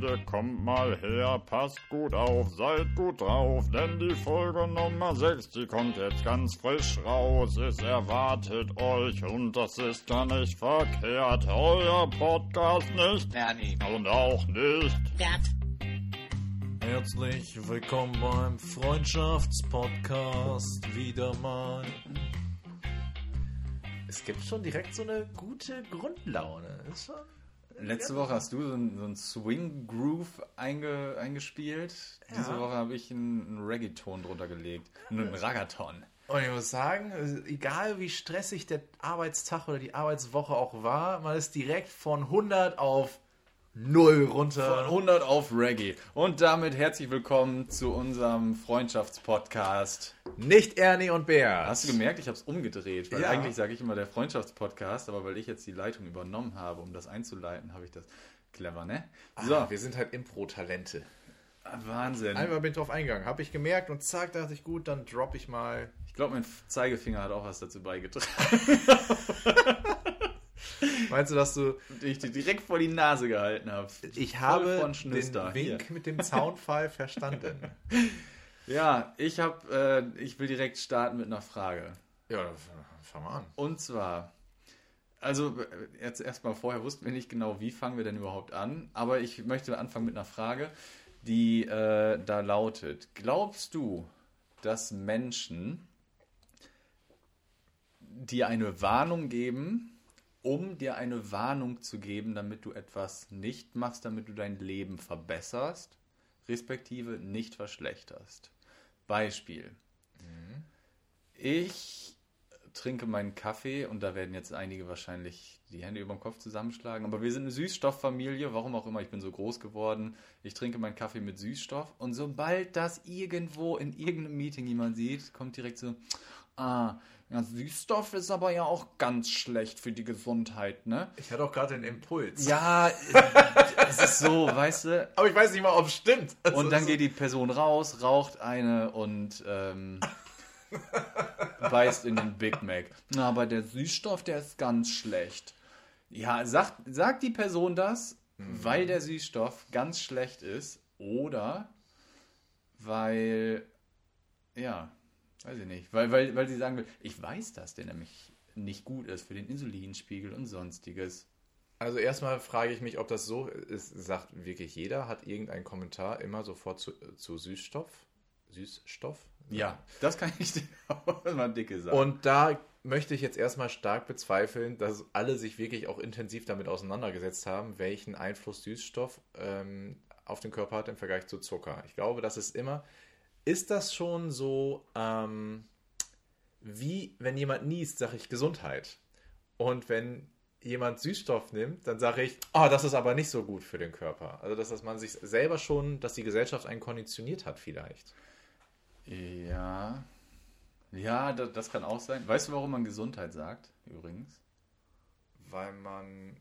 Leute, kommt mal her, passt gut auf, seid gut drauf, denn die Folge Nummer 6, die kommt jetzt ganz frisch raus. Es erwartet euch und das ist ja nicht verkehrt. Euer Podcast nicht Bernie. und auch nicht. Herzlich willkommen beim Freundschaftspodcast wieder mal. Es gibt schon direkt so eine gute Grundlaune. Ist schon Letzte Woche hast du so einen, so einen Swing-Groove einge, eingespielt. Diese Ja. Woche habe ich einen, einen Reggaeton drunter gelegt. Einen Ragaton. Und ich muss sagen, egal wie stressig der Arbeitstag oder die Arbeitswoche auch war, man ist direkt von 100 auf 0 runter. Von 100 auf Reggae. Und damit herzlich willkommen zu unserem Freundschaftspodcast. Nicht Ernie und Bär. Hast du gemerkt, ich habe es umgedreht, weil Ja. eigentlich sage ich immer der Freundschaftspodcast, aber weil ich jetzt die Leitung übernommen habe, um das einzuleiten, habe ich das clever, ne? So, So, wir sind halt Impro-Talente. Wahnsinn. Einmal bin ich drauf eingegangen, habe ich gemerkt und zack, dachte ich, gut, dann droppe ich mal. Ich glaube, mein Zeigefinger hat auch was dazu beigetragen, Meinst du, dass du und ich dir direkt vor die Nase gehalten habe. Ich habe von den. Wink Hier. mit dem Zaunfall verstanden. Ja, ich habe, äh, ich will direkt starten mit einer Frage. Ja, dann fang mal an. Und zwar, also äh, jetzt erstmal vorher wussten wir nicht genau, wie fangen wir denn überhaupt an, aber ich möchte anfangen mit einer Frage, die äh, da lautet: Glaubst du, dass Menschen dir eine Warnung geben, um dir eine Warnung zu geben, damit du etwas nicht machst, damit du dein Leben verbesserst, respektive nicht verschlechterst? Beispiel. Ich trinke meinen Kaffee und da werden jetzt einige wahrscheinlich die Hände über den Kopf zusammenschlagen. Aber wir sind eine Süßstofffamilie, warum auch immer, ich bin so groß geworden. Ich trinke meinen Kaffee mit Süßstoff und sobald das irgendwo in irgendeinem Meeting jemand sieht, kommt direkt so, ah, ja, Süßstoff ist aber ja auch ganz schlecht für die Gesundheit, ne? Ich hatte auch gerade den Impuls. Ja, es ist so, weißt du, Aber ich weiß nicht mal, ob es stimmt. Also, und dann geht die Person raus, raucht eine und ähm, beißt in den Big Mac. Na, aber der Süßstoff, der ist ganz schlecht. Ja, sagt, sagt die Person das, weil der Süßstoff ganz schlecht ist oder weil, ja, weiß ich nicht, weil, weil, weil sie sagen will, ich weiß, dass der nämlich nicht gut ist für den Insulinspiegel und sonstiges. Also erstmal frage ich mich, ob das so ist. Sagt wirklich jeder, hat irgendeinen Kommentar immer sofort zu, zu Süßstoff? Süßstoff? Ja, das kann ich dir auch mal dicke sagen. Und da möchte ich jetzt erstmal stark bezweifeln, dass alle sich wirklich auch intensiv damit auseinandergesetzt haben, welchen Einfluss Süßstoff ähm, auf den Körper hat im Vergleich zu Zucker. Ich glaube, das ist immer. Ist das schon so, ähm, wie wenn jemand niest, sage ich Gesundheit. Und wenn jemand Süßstoff nimmt, dann sage ich, oh, das ist aber nicht so gut für den Körper. Also, dass, dass man sich selber schon, dass die Gesellschaft einen konditioniert hat, vielleicht. Ja. Ja, das, das kann auch sein. Weißt du, warum man Gesundheit sagt, übrigens? weil man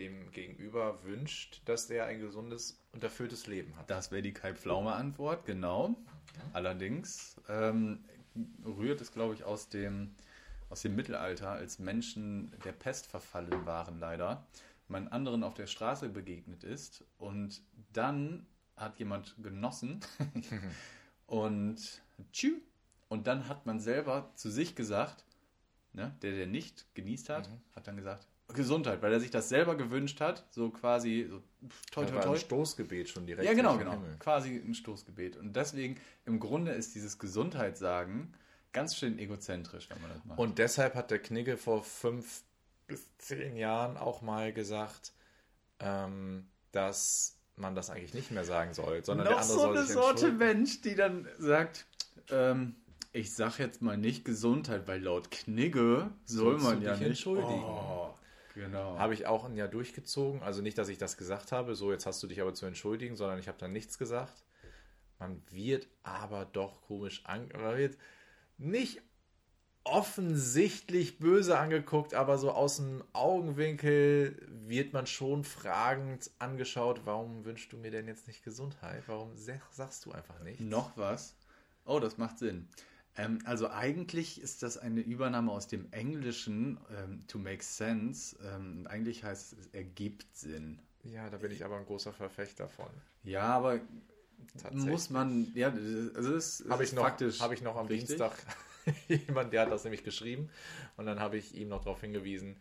dem Gegenüber wünscht, dass er ein gesundes und erfülltes Leben hat. Das wäre die Kai-Pflaume-Antwort, genau. Allerdings ähm, rührt es, glaube ich, aus dem, aus dem Mittelalter, als Menschen der Pest verfallen waren, leider. Man anderen auf der Straße begegnet ist und dann hat jemand genossen und tschü. Und dann hat man selber zu sich gesagt, ne, der, der nicht genießt hat, hat dann gesagt, Gesundheit, weil er sich das selber gewünscht hat, so quasi, so, toi, toi, war toi. ein Stoßgebet schon direkt. Ja, genau, genau. Himmel. Quasi ein Stoßgebet. Und deswegen, im Grunde ist dieses Gesundheitssagen ganz schön egozentrisch, wenn man das macht. Und deshalb hat der Knigge vor fünf bis zehn Jahren auch mal gesagt, ähm, dass man das eigentlich nicht mehr sagen soll, sondern der noch andere so soll eine sich Sorte. Mensch, die dann sagt, ähm, ich sag jetzt mal nicht Gesundheit, weil laut Knigge soll Sollst man ja nicht. entschuldigen. Oh, genau. Habe ich auch ein Jahr durchgezogen. Also nicht, dass ich das gesagt habe, so jetzt hast du dich aber zu entschuldigen, sondern ich habe dann nichts gesagt. Man wird aber doch komisch an, man wird nicht offensichtlich böse angeguckt, aber so aus dem Augenwinkel wird man schon fragend angeschaut, warum wünschst du mir denn jetzt nicht Gesundheit? Warum sag- sagst du einfach nicht? Noch was? Oh, das macht Sinn. Ähm, also eigentlich ist das eine Übernahme aus dem Englischen, ähm, to make sense. Ähm, eigentlich heißt es, es ergibt Sinn. Ja, da bin ich aber ein großer Verfechter von. Ja, aber muss man, ja, also es Habe ich, ist noch- faktisch. hab ich noch am richtig. Dienstag jemand, der hat das nämlich geschrieben und dann habe ich ihm noch darauf hingewiesen,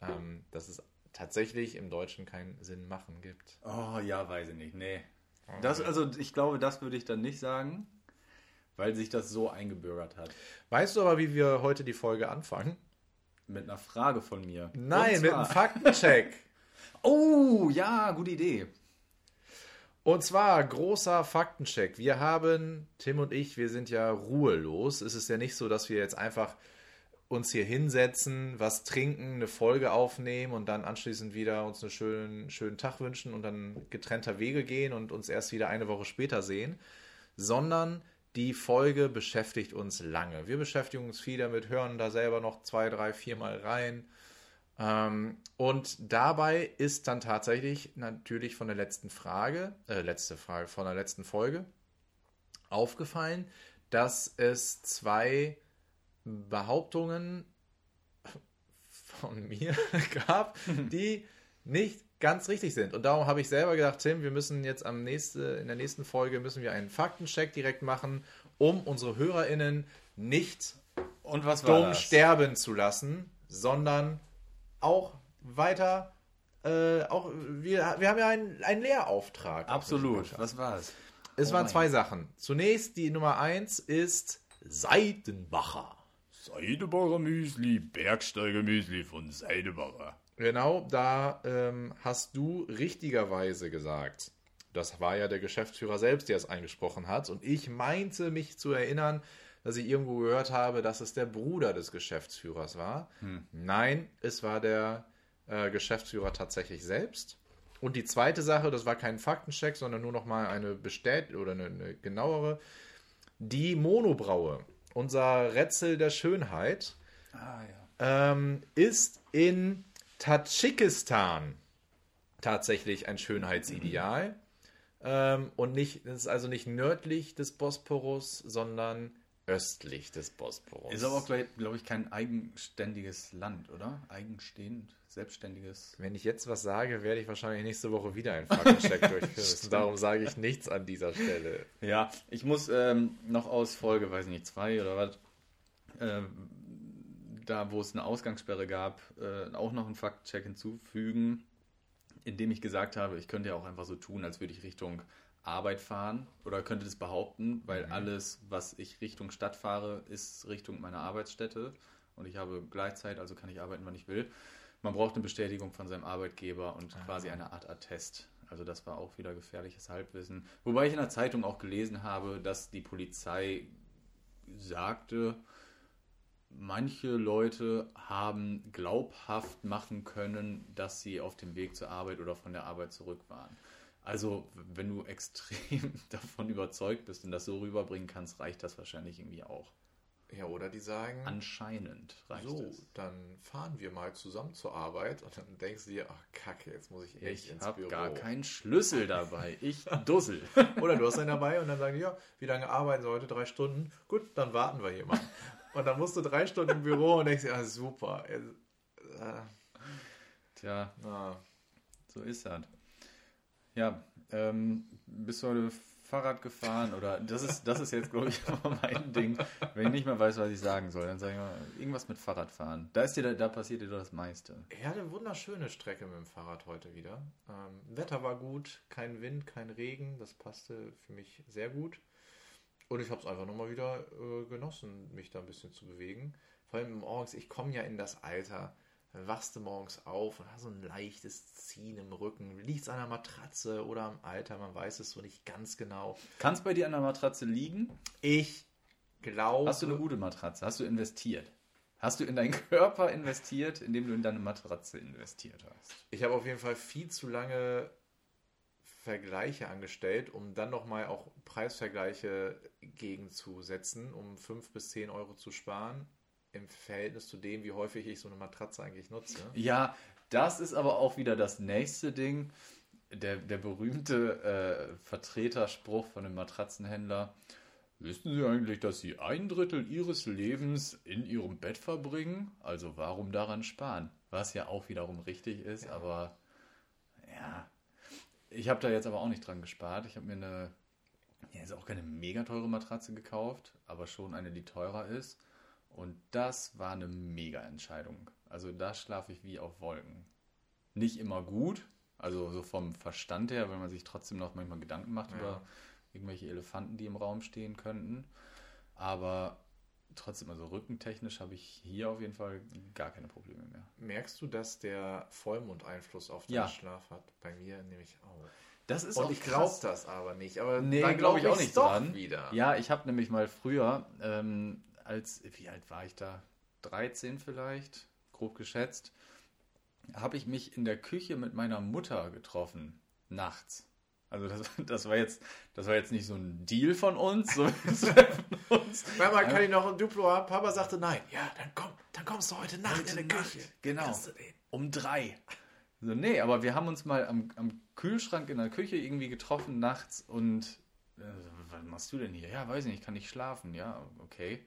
ähm, dass es tatsächlich im Deutschen keinen Sinn machen gibt. Oh ja, weiß ich nicht. Nee. Das, also ich glaube, das würde ich dann nicht sagen, weil sich das so eingebürgert hat. Weißt du aber, wie wir heute die Folge anfangen? Mit einer Frage von mir. Nein, mit einem Faktencheck. Oh, ja, gute Idee. Und zwar großer Faktencheck. Wir haben, Tim und ich, wir sind ja ruhelos. Es ist ja nicht so, dass wir jetzt einfach uns hier hinsetzen, was trinken, eine Folge aufnehmen und dann anschließend wieder uns einen schönen, schönen Tag wünschen und dann getrennter Wege gehen und uns erst wieder eine Woche später sehen, sondern die Folge beschäftigt uns lange. Wir beschäftigen uns viel damit, hören da selber noch zwei, drei, viermal rein. Ähm, und dabei ist dann tatsächlich natürlich von der letzten Frage, äh, letzte Frage, von der letzten Folge aufgefallen, dass es zwei Behauptungen von mir gab, die nicht ganz richtig sind. Und darum habe ich selber gedacht, Tim, wir müssen jetzt am nächste, in der nächsten Folge müssen wir einen Faktencheck direkt machen, um unsere HörerInnen nicht Und was war dumm das? sterben zu lassen, sondern auch weiter, äh, auch wir, wir haben ja einen, einen Lehrauftrag. Absolut. Was war es? Es Oh waren mein zwei Sachen. Zunächst die Nummer eins ist Seidenbacher. Seidebacher Müsli, Bergsteiger-Müsli von Seidebacher. Genau, da ähm, hast du richtigerweise gesagt, das war ja der Geschäftsführer selbst, der es eingesprochen hat. Und ich meinte mich zu erinnern, dass ich irgendwo gehört habe, dass es der Bruder des Geschäftsführers war. Nein, es war der äh, Geschäftsführer tatsächlich selbst. Und die zweite Sache, das war kein Faktencheck, sondern nur noch mal eine bestätigte oder eine, eine genauere. Die Monobraue, unser Rätsel der Schönheit, Ah ja. ähm, ist in Tadschikistan tatsächlich ein Schönheitsideal. Ähm, und nicht, es ist also nicht nördlich des Bosporus, sondern östlich des Bosporus. Ist aber auch, glaube ich, kein eigenständiges Land, oder? Eigenstehend, selbstständiges. Wenn ich jetzt was sage, werde ich wahrscheinlich nächste Woche wieder einen Faktencheck durchführen. Darum sage ich nichts an dieser Stelle. Ja, ich muss ähm, noch aus Folge, weiß ich nicht, zwei oder was, ähm, da wo es eine Ausgangssperre gab, äh, auch noch einen Faktcheck hinzufügen, indem ich gesagt habe, ich könnte ja auch einfach so tun, als würde ich Richtung Arbeit fahren oder könnte das behaupten, weil alles, was ich Richtung Stadt fahre, ist Richtung meiner Arbeitsstätte und ich habe Gleitzeit, also kann ich arbeiten, wann ich will. Man braucht eine Bestätigung von seinem Arbeitgeber und quasi eine Art Attest. Also das war auch wieder gefährliches Halbwissen. Wobei ich in der Zeitung auch gelesen habe, dass die Polizei sagte, manche Leute haben glaubhaft machen können, dass sie auf dem Weg zur Arbeit oder von der Arbeit zurück waren. Also, wenn du extrem davon überzeugt bist und das so rüberbringen kannst, reicht das wahrscheinlich irgendwie auch. Ja, oder die sagen, Anscheinend reicht so, es. dann fahren wir mal zusammen zur Arbeit und dann denkst du dir, ach kacke, jetzt muss ich echt Ich ins habe Büro. gar keinen Schlüssel dabei. Ich dussel. Oder du hast einen dabei und dann sagen die, ja, wie lange arbeiten sie heute? Drei Stunden? Gut, dann warten wir hier mal. Und dann musst du drei Stunden im Büro und denkst dir, ah, super. Tja, na. so ist das. Ja, ähm, bist du heute Fahrrad gefahren oder das ist, das ist jetzt, glaube ich, mein Ding. Wenn ich nicht mehr weiß, was ich sagen soll, dann sage ich mal irgendwas mit Fahrradfahren. Da ist dir, da passiert dir doch das meiste. Ja, eine wunderschöne Strecke mit dem Fahrrad heute wieder. Ähm, Wetter war gut, kein Wind, kein Regen, das passte für mich sehr gut. Und ich habe es einfach nochmal wieder äh, genossen, mich da ein bisschen zu bewegen. Vor allem morgens, ich komme ja in das Alter, dann wachst du morgens auf und hast so ein leichtes Ziehen im Rücken. Liegt es an der Matratze oder am Alter, man weiß es so nicht ganz genau. Kann es bei dir an der Matratze liegen? Ich glaube. Hast du eine gute Matratze? Hast du investiert? Hast du in deinen Körper investiert, indem du in deine Matratze investiert hast? Ich habe auf jeden Fall viel zu lange Vergleiche angestellt, um dann nochmal auch Preisvergleiche gegenzusetzen, um 5 bis 10 Euro zu sparen, im Verhältnis zu dem, wie häufig ich so eine Matratze eigentlich nutze. Ja, das ist aber auch wieder das nächste Ding. Der, der berühmte äh, Vertreterspruch von dem Matratzenhändler. Wissen Sie eigentlich, dass Sie ein Drittel Ihres Lebens in Ihrem Bett verbringen? Also warum daran sparen? Was ja auch wiederum richtig ist, aber ja, Ich habe da jetzt aber auch nicht dran gespart. Ich habe mir eine, ja, ist auch keine mega teure Matratze gekauft, aber schon eine, die teurer ist. Und das war eine mega Entscheidung. Also da schlafe ich wie auf Wolken. Nicht immer gut, also so vom Verstand her, wenn man sich trotzdem noch manchmal Gedanken macht Ja. über irgendwelche Elefanten, die im Raum stehen könnten. Aber trotzdem, also rückentechnisch habe ich hier auf jeden Fall gar keine Probleme mehr. Merkst du, dass der Vollmond Einfluss auf deinen Ja. Schlaf hat? Bei mir nämlich auch. Das ist Und ich glaube das aber nicht. Aber Nee, glaube ich glaub auch ich's nicht dran. wieder. Ja, ich habe nämlich mal früher, ähm, als, wie alt war ich da? 13 vielleicht, grob geschätzt, habe ich mich in der Küche mit meiner Mutter getroffen, nachts. Also das, das war jetzt, das war jetzt nicht so ein Deal von uns, so treffen uns. Mama, kann ich noch ein Duplo haben? Papa sagte nein. Ja, dann komm, dann kommst du heute Nacht Heute in die Küche. genau. Um drei. So, nee, aber wir haben uns mal am, am Kühlschrank in der Küche irgendwie getroffen nachts und äh, was machst du denn hier? Ja, weiß nicht, kann nicht schlafen. Ja, okay.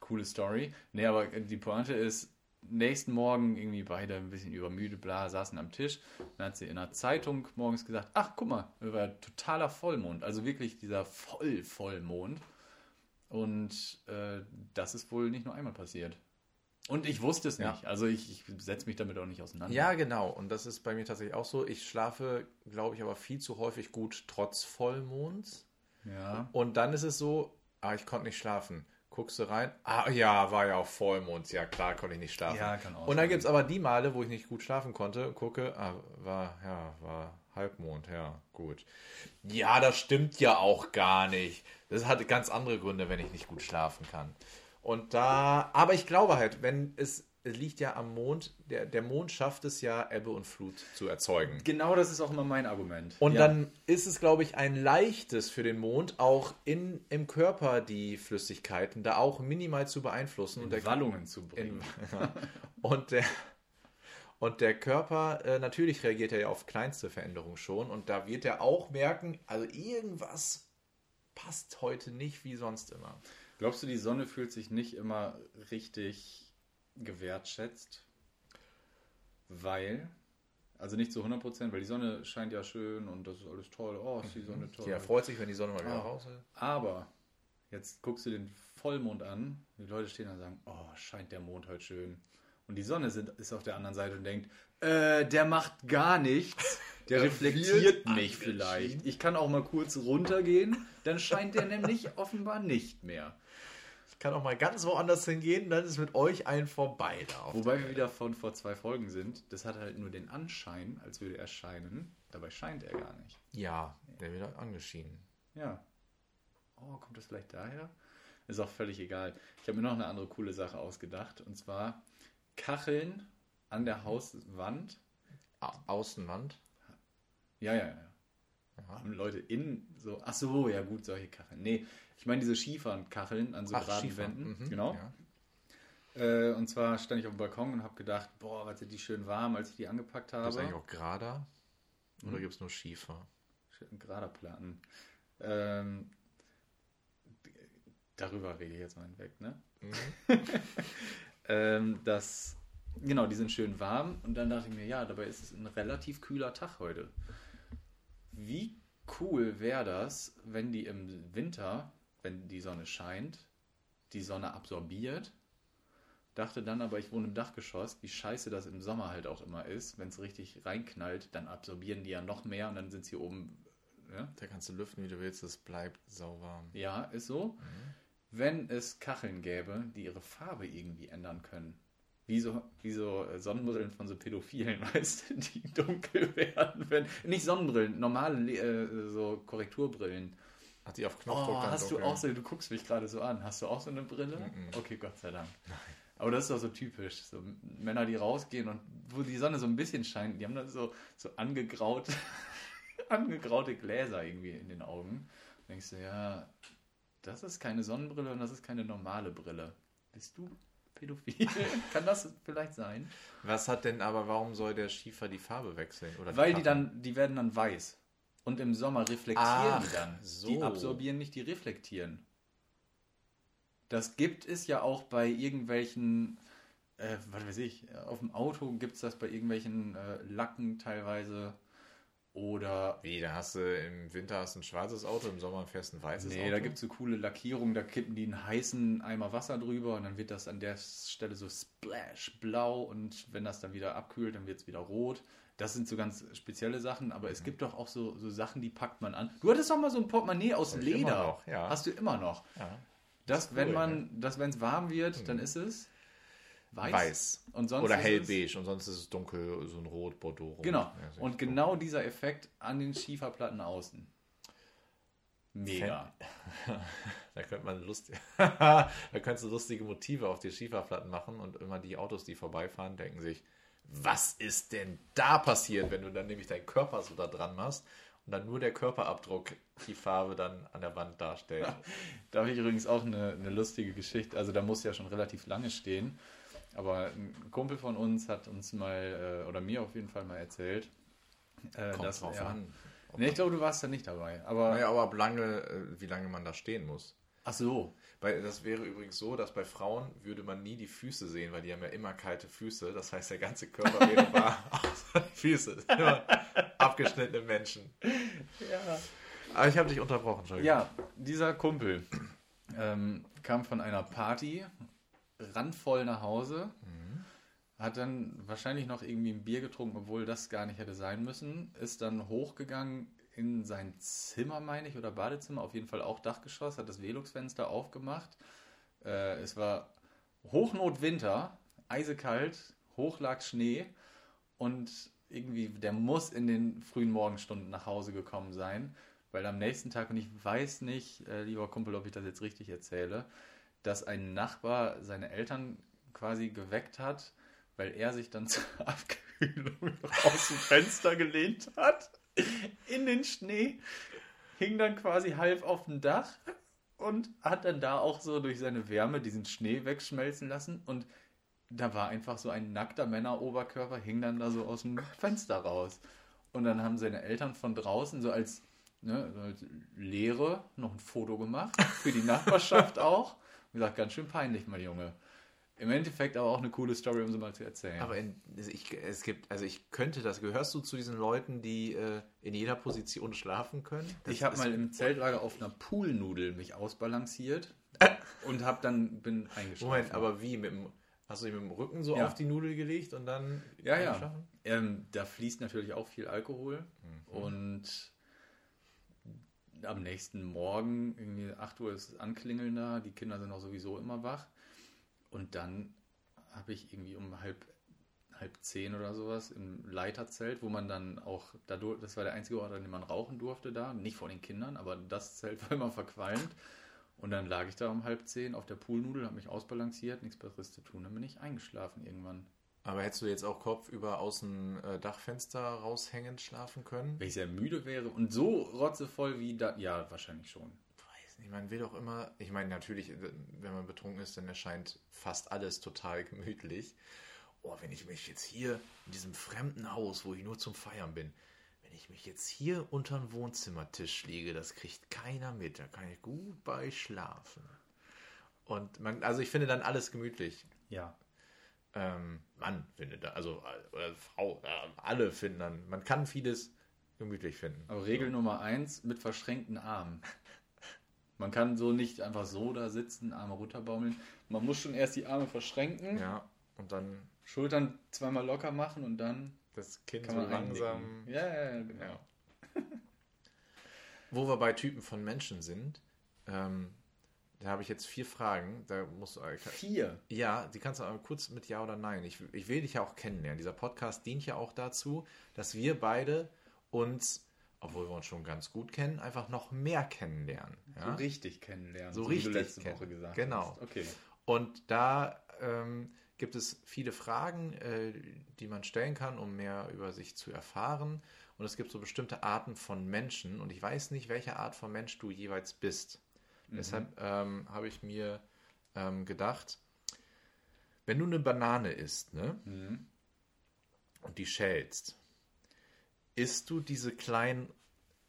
Coole Story. Nee, aber die Pointe ist, nächsten Morgen irgendwie beide ein bisschen übermüdet, bla, saßen am Tisch. Dann hat sie in der Zeitung morgens gesagt, ach, guck mal, war totaler Vollmond. Also wirklich dieser Voll-Vollmond. Und äh, das ist wohl nicht nur einmal passiert. Und ich wusste es Ja. nicht. Also ich, ich setze mich damit auch nicht auseinander. Ja, genau. Und das ist bei mir tatsächlich auch so. Ich schlafe, glaube ich, aber viel zu häufig gut trotz Vollmonds. Ja. Und dann ist es so, ah, ich konnte nicht schlafen. Guckst du rein? Ah, ja, war ja auch Vollmond. Ja, klar, konnte ich nicht schlafen. Ja, kann auch Und dann gibt es aber die Male, wo ich nicht gut schlafen konnte, gucke, ah, war, ja, war Halbmond, ja, gut. Ja, das stimmt ja auch gar nicht. Das hat ganz andere Gründe, wenn ich nicht gut schlafen kann. Und da, aber ich glaube halt, wenn es liegt ja am Mond, der, der Mond schafft es ja, Ebbe und Flut zu erzeugen. Genau das ist auch immer mein Argument. Und ja. dann ist es, glaube ich, ein leichtes für den Mond, auch in, im Körper die Flüssigkeiten da auch minimal zu beeinflussen. und der, in Wallungen zu in, bringen. und der, und der Körper, äh, natürlich reagiert er ja auf kleinste Veränderungen schon. Und da wird er auch merken, also irgendwas passt heute nicht wie sonst immer. Glaubst du, die Sonne fühlt sich nicht immer richtig gewertschätzt? Weil, also nicht zu 100 Prozent, weil die Sonne scheint ja schön und das ist alles toll. Oh, ist die Sonne toll. Ja, freut sich, wenn die Sonne mal wieder Ah. raus ist. Aber jetzt guckst du den Vollmond an, die Leute stehen da und sagen, oh, scheint der Mond heute schön. Und die Sonne sind, ist auf der anderen Seite und denkt, äh, der macht gar nichts. Der Er reflektiert mich vielleicht. Ich kann auch mal kurz runtergehen, dann scheint der nämlich offenbar nicht mehr. Kann auch mal ganz woanders hingehen, dann ist mit euch ein vorbei da. Wobei wir wieder von vor zwei Folgen sind. Das hat halt nur den Anschein, als würde er scheinen. Dabei scheint er gar nicht. Ja, der wird angeschienen. Ja. Oh, kommt das vielleicht daher? Ist auch völlig egal. Ich habe mir noch eine andere coole Sache ausgedacht. Und zwar Kacheln an der Hauswand. Au Außenwand. Ja, ja, ja. Haben Leute in so. Ach so, ja gut, solche Kacheln. Nee, ich meine diese Schiefernkacheln an so Ach, geraden Schiefer. Wänden. Mhm, Genau. ja. Äh, und zwar stand ich auf dem Balkon und habe gedacht, boah, was sind die schön warm, als ich die angepackt habe. Gibt es eigentlich auch Grader? Oder Mhm. gibt es nur Schiefer? Schön gerader Platten. Ähm, darüber rede ich jetzt mal hinweg, ne? ähm, das, genau, die sind schön warm und dann dachte ich mir, ja, dabei ist es ein relativ kühler Tag heute. Wie cool wäre das, wenn die im Winter, wenn die Sonne scheint, die Sonne absorbiert? Dachte dann aber, ich wohne im Dachgeschoss, wie scheiße das im Sommer halt auch immer ist. Wenn es richtig reinknallt, dann absorbieren die ja noch mehr und dann sind sie oben. Ja, Da kannst du lüften, wie du willst, es bleibt sauwarm. ja ist so. Wenn es Kacheln gäbe, die ihre Farbe irgendwie ändern können. Wie so, wie so Sonnenbrillen von so Pädophilen, weißt du, die dunkel werden. Wenn, nicht Sonnenbrillen, normale äh, so Korrekturbrillen. Hat die auf Knopfdruck Oh, hast du auch so, du guckst mich gerade so an. Hast du auch so eine Brille? Mhm. Okay, Gott sei Dank. Aber das ist doch so typisch. So Männer, die rausgehen und wo die Sonne so ein bisschen scheint, die haben dann so, so angegraut, angegraute Gläser irgendwie in den Augen. Da denkst du, ja, das ist keine Sonnenbrille und das ist keine normale Brille. Bist du pädophil? Kann das vielleicht sein? Was hat denn aber, warum soll der Schiefer die Farbe wechseln? Oder Weil die Kacheln? dann, die werden dann weiß. Und im Sommer reflektieren Ach, die dann. so. Die absorbieren nicht, die reflektieren. Das gibt es ja auch bei irgendwelchen, äh, was weiß ich, auf dem Auto gibt es das bei irgendwelchen äh, Lacken teilweise. Oder Wie, da hast du im Winter hast du ein schwarzes Auto, im Sommer fährst du ein weißes Nee, Auto? da gibt es so coole Lackierungen, da kippen die einen heißen Eimer Wasser drüber und dann wird das an der Stelle so splash blau und wenn das dann wieder abkühlt, dann wird es wieder rot. Das sind so ganz spezielle Sachen, aber Mhm. es gibt doch auch so, so Sachen, die packt man an. Du hattest doch mal so ein Portemonnaie aus Leder. noch, ja. Hast du immer noch. Ja. Das, cool, wenn ne? man, das, wenn es warm wird, dann ist es weiß. Weiß. Und sonst Oder hellbeige und sonst ist es dunkel, so ein Rot, Bordeaux. Es, genau. Ja, Und genau dieser Effekt an den Schieferplatten außen. Mega. Da könnte man lustig, da könntest du lustige Motive auf die Schieferplatten machen und immer die Autos, die vorbeifahren, denken sich, was ist denn da passiert, wenn du dann nämlich deinen Körper so da dran machst und dann nur der Körperabdruck die Farbe dann an der Wand darstellt. Da habe ich übrigens auch eine, eine lustige Geschichte. Also da muss ja schon relativ lange stehen. Aber ein Kumpel von uns hat uns mal, äh, oder mir auf jeden Fall mal erzählt, äh, Kommt dass drauf er, an. Nee, ich glaube, du warst da nicht dabei. Aber Naja, aber ab lange, äh, wie lange man da stehen muss. ach so, Weil das wäre übrigens so, dass bei Frauen würde man nie die Füße sehen, weil die haben ja immer kalte Füße. Das heißt, der ganze Körper wäre warm, außer die Füße. Immer abgeschnittene Menschen. ja. Aber ich habe dich unterbrochen, Entschuldigung. Ja, dieser Kumpel ähm, kam von einer Party, randvoll nach Hause, hat dann wahrscheinlich noch irgendwie ein Bier getrunken, obwohl das gar nicht hätte sein müssen, ist dann hochgegangen in sein Zimmer, meine ich, oder Badezimmer, auf jeden Fall auch Dachgeschoss, hat das Velux-Fenster aufgemacht. Äh, es war Hochnotwinter, eisekalt, hoch lag Schnee und irgendwie, der muss in den frühen Morgenstunden nach Hause gekommen sein, weil am nächsten Tag, und ich weiß nicht, äh, lieber Kumpel, ob ich das jetzt richtig erzähle, dass ein Nachbar seine Eltern quasi geweckt hat, weil er sich dann zur Abkühlung aus dem Fenster gelehnt hat, in den Schnee, hing dann quasi halb auf dem Dach und hat dann da auch so durch seine Wärme diesen Schnee wegschmelzen lassen und da war einfach so ein nackter Männeroberkörper, hing dann da so aus dem Fenster raus. Und dann haben seine Eltern von draußen so als, ne, so als Lehre noch ein Foto gemacht, für die Nachbarschaft auch. Und gesagt, ganz schön peinlich, mein Junge. Im Endeffekt aber auch eine coole Story, um sie mal zu erzählen. Aber in, ich, es gibt, also ich könnte das, gehörst du zu diesen Leuten, die äh, in jeder Position schlafen können? Das ich habe mal im Zeltlager auf einer Poolnudel mich ausbalanciert und habe dann bin eingeschlafen. Moment, aber wie? Mit dem, hast du dich mit dem Rücken so Ja. auf die Nudel gelegt und dann Ja, ja. Ähm, da fließt natürlich auch viel Alkohol. Mhm. Und am nächsten Morgen, irgendwie 8 Uhr ist es Anklingeln da, die Kinder sind auch sowieso immer wach. Und dann habe ich irgendwie um halb, halb zehn oder sowas im Leiterzelt, wo man dann auch, das war der einzige Ort, an dem man rauchen durfte da, nicht vor den Kindern, aber das Zelt war immer verqualmt. Und dann lag ich da um halb zehn auf der Poolnudel, habe mich ausbalanciert, nichts Besseres zu tun. Dann bin ich eingeschlafen irgendwann. Aber hättest du jetzt auch kopfüber aus dem äh, Dachfenster raushängend schlafen können? Wenn ich sehr müde wäre und so rotzevoll wie da. Ja, wahrscheinlich schon. weiß nicht, man will doch immer, ich meine, natürlich, äh, wenn man betrunken ist, dann erscheint fast alles total gemütlich. Oh, wenn ich mich jetzt hier in diesem fremden Haus, wo ich nur zum Feiern bin, wenn ich mich jetzt hier unter den Wohnzimmertisch lege, das kriegt keiner mit, da kann ich gut bei schlafen. Und man, also ich finde dann alles gemütlich. Ja. Ähm, Mann findet da, also oder Frau, alle finden dann, man kann vieles gemütlich finden. Aber Regel Nummer eins, mit verschränkten Armen. Man kann so nicht einfach so da sitzen, Arme runterbaumeln. Man muss schon erst die Arme verschränken, Ja, und dann Schultern zweimal locker machen und dann das Kind kann so man langsam. einnicken. Ja, ja, ja, genau. Ja. Wo wir bei Typen von Menschen sind, ähm, da habe ich jetzt vier Fragen. Da musst du, Vier. ja, die kannst du aber kurz mit Ja oder Nein. Ich, ich will dich ja auch kennenlernen. Dieser Podcast dient ja auch dazu, dass wir beide uns, obwohl wir uns schon ganz gut kennen, einfach noch mehr kennenlernen. Ja? So richtig kennenlernen. So wie richtig du letzte kennen- Woche gesagt genau. hast. Okay. Und da ähm, gibt es viele Fragen, äh, die man stellen kann, um mehr über sich zu erfahren. Und es gibt so bestimmte Arten von Menschen. Und ich weiß nicht, welche Art von Mensch du jeweils bist. Deshalb ähm, habe ich mir ähm, gedacht, wenn du eine Banane isst, ne? Mhm. Und die schälst, isst du diese kleinen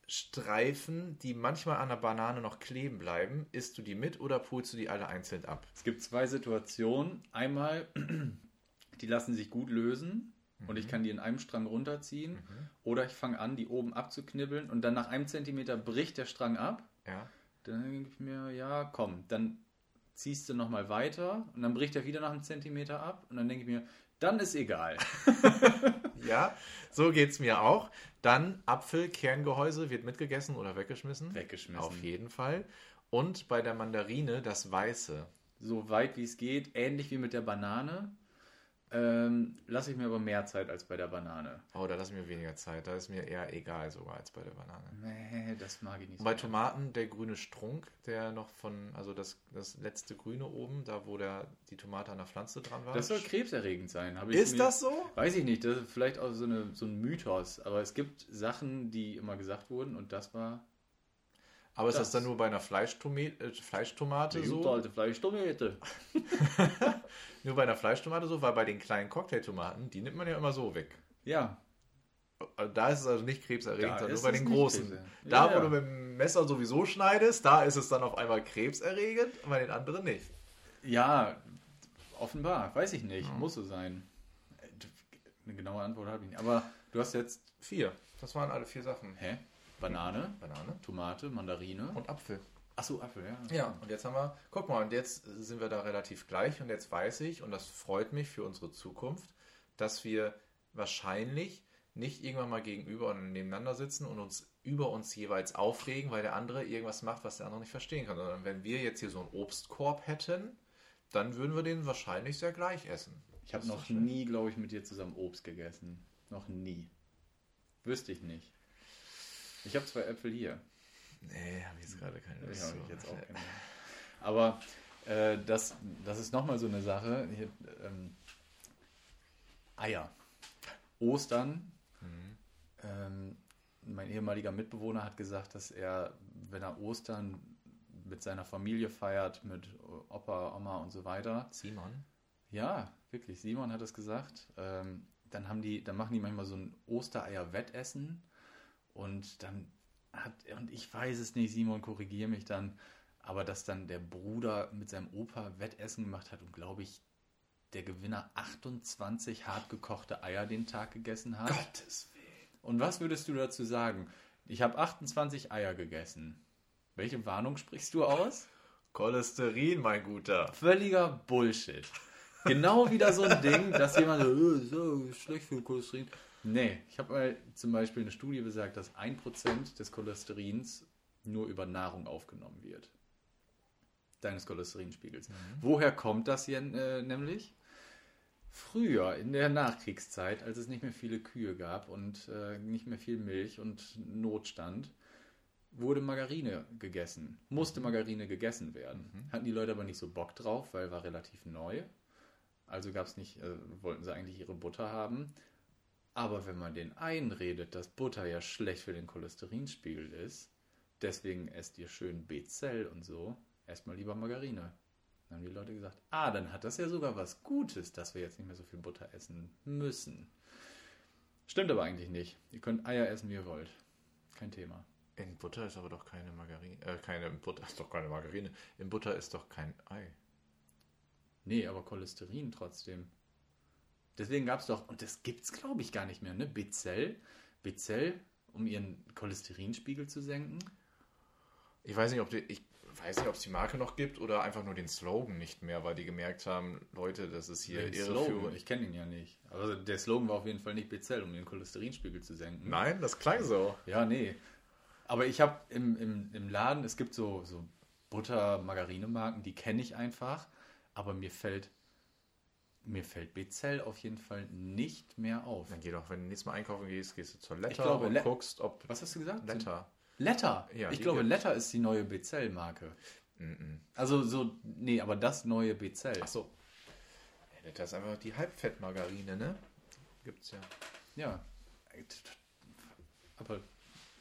Streifen, die manchmal an der Banane noch kleben bleiben, isst du die mit oder pulst du die alle einzeln ab? Es gibt zwei Situationen. Einmal, die lassen sich gut lösen. und ich kann die in einem Strang runterziehen. Oder ich fange an, die oben abzuknibbeln und dann nach einem Zentimeter bricht der Strang ab. Ja. Dann denke ich mir, ja, komm, dann ziehst du nochmal weiter und dann bricht er wieder nach einem Zentimeter ab und dann denke ich mir, dann ist egal. Ja, so geht's mir auch. Dann Apfel, Kerngehäuse wird mitgegessen oder weggeschmissen. Weggeschmissen. Auf jeden Fall. Und bei der Mandarine das Weiße. So weit wie es geht, ähnlich wie mit der Banane. Ähm, lasse ich mir aber mehr Zeit als bei der Banane. Oh, da lasse ich mir weniger Zeit. Da ist mir eher egal sogar als bei der Banane. Nee, das mag ich nicht Und bei Tomaten der grüne Strunk, der noch von, also das, das letzte Grüne oben, da wo der, die Tomate an der Pflanze dran war. Das soll krebserregend sein. Ist mir- das so? Weiß ich nicht, das ist vielleicht auch so, eine, so ein Mythos, aber es gibt Sachen, die immer gesagt wurden und das war Aber ist das, Das- dann nur bei einer äh, Fleischtomate die so? alte Fleischtomate. Nur bei einer Fleischtomate so, weil bei den kleinen Cocktailtomaten, die nimmt man ja immer so weg. Ja, Also Da ist es also nicht krebserregend, sondern nur bei den großen. krebserregend. Da, Ja, wo ja. du mit dem Messer sowieso schneidest, da ist es dann auf einmal krebserregend, bei den anderen nicht. ja, offenbar, weiß ich nicht, muss so sein. Äh, Eine genaue Antwort habe ich nicht. Aber du hast jetzt, Vier. Das waren alle vier Sachen. hä? Banane, Banane Tomate, Mandarine. und Apfel. Achso, Apfel, ja. Ja, und jetzt haben wir, guck mal, und jetzt sind wir da relativ gleich und jetzt weiß ich, und das freut mich für unsere Zukunft, dass wir wahrscheinlich nicht irgendwann mal gegenüber und nebeneinander sitzen und uns über uns jeweils aufregen, weil der andere irgendwas macht, was der andere nicht verstehen kann. Sondern wenn wir jetzt hier so einen Obstkorb hätten, dann würden wir den wahrscheinlich sehr gleich essen. Ich habe noch nie, glaube ich, mit dir zusammen Obst gegessen. Noch nie. Wüsste ich nicht. Ich habe zwei Äpfel hier. Nee, habe ich jetzt gerade keine Lust zu. ich jetzt auch keine. Aber äh, das, das ist nochmal so eine Sache. Hier, ähm, Eier. Ostern. Ähm, mein ehemaliger Mitbewohner hat gesagt, dass er, wenn er Ostern mit seiner Familie feiert, mit Opa, Oma und so weiter, Simon? ja, wirklich. Simon hat es gesagt. Ähm, dann haben die, dann machen die manchmal so ein Ostereier-Wettessen und dann hat, und ich weiß es nicht, Simon, korrigiere mich dann, aber dass dann der Bruder mit seinem Opa Wettessen gemacht hat und glaube ich, der Gewinner 28 hart gekochte Eier den Tag gegessen hat. Gottes Willen. Und was würdest du dazu sagen? Ich habe 28 Eier gegessen. Welche Warnung sprichst du aus? Cholesterin, mein Guter. Völliger Bullshit. Genau wieder so ein Ding, dass jemand so, "Äh, so schlecht für Cholesterin. Nee, ich habe mal zum Beispiel eine Studie besagt, dass 1% des Cholesterins nur über Nahrung aufgenommen wird. Deines Cholesterinspiegels. Woher kommt das hier äh, nämlich? Früher, in der Nachkriegszeit, als es nicht mehr viele Kühe gab und äh, nicht mehr viel Milch und Notstand, wurde Margarine gegessen. Musste Margarine gegessen werden. Hatten die Leute aber nicht so Bock drauf, weil war relativ neu. Also gab's nicht, äh, wollten sie eigentlich ihre Butter haben. Aber wenn man den einredet, dass Butter ja schlecht für den Cholesterinspiegel ist, deswegen esst ihr schön Bezell und so, esst mal lieber Margarine. Dann haben die Leute gesagt, ah, dann hat das ja sogar was Gutes, dass wir jetzt nicht mehr so viel Butter essen müssen. Stimmt aber eigentlich nicht. Ihr könnt Eier essen, wie ihr wollt. Kein Thema. In Butter ist aber doch keine Margarine. Äh, keine Butter ist doch keine Margarine. In Butter ist doch kein Ei. Nee, aber Cholesterin trotzdem. Deswegen gab es doch, und das gibt's glaube ich gar nicht mehr, ne? Bezell, Bezell, um ihren Cholesterinspiegel zu senken. Ich weiß nicht, ob die, ich weiß nicht, ob es die Marke noch gibt oder einfach nur den Slogan nicht mehr, weil die gemerkt haben, Leute, das ist hier Den Slogan, irreführend. ich kenne ihn ja nicht. Also der Slogan war auf jeden Fall nicht Bezell, um ihren Cholesterinspiegel zu senken. Nein, das klang so. Ja, nee. Aber ich habe im, im, im Laden, es gibt so, so Butter-Margarine-Marken, die kenne ich einfach, aber mir fällt, mir fällt Bezell auf jeden Fall nicht mehr auf. Dann geh doch, wenn du nächstes Mal einkaufen gehst, gehst du zur Letter glaube, und Le- guckst, ob Was hast du gesagt? Letter. Letter. Ja, ich glaube, gibt's. Letter ist die neue Bezell-Marke. Mhm. Also so, nee, aber das neue Bezell. Ach so. Ja, Letter ist einfach die Halbfettmargarine, ne? Gibt's ja. Ja. Aber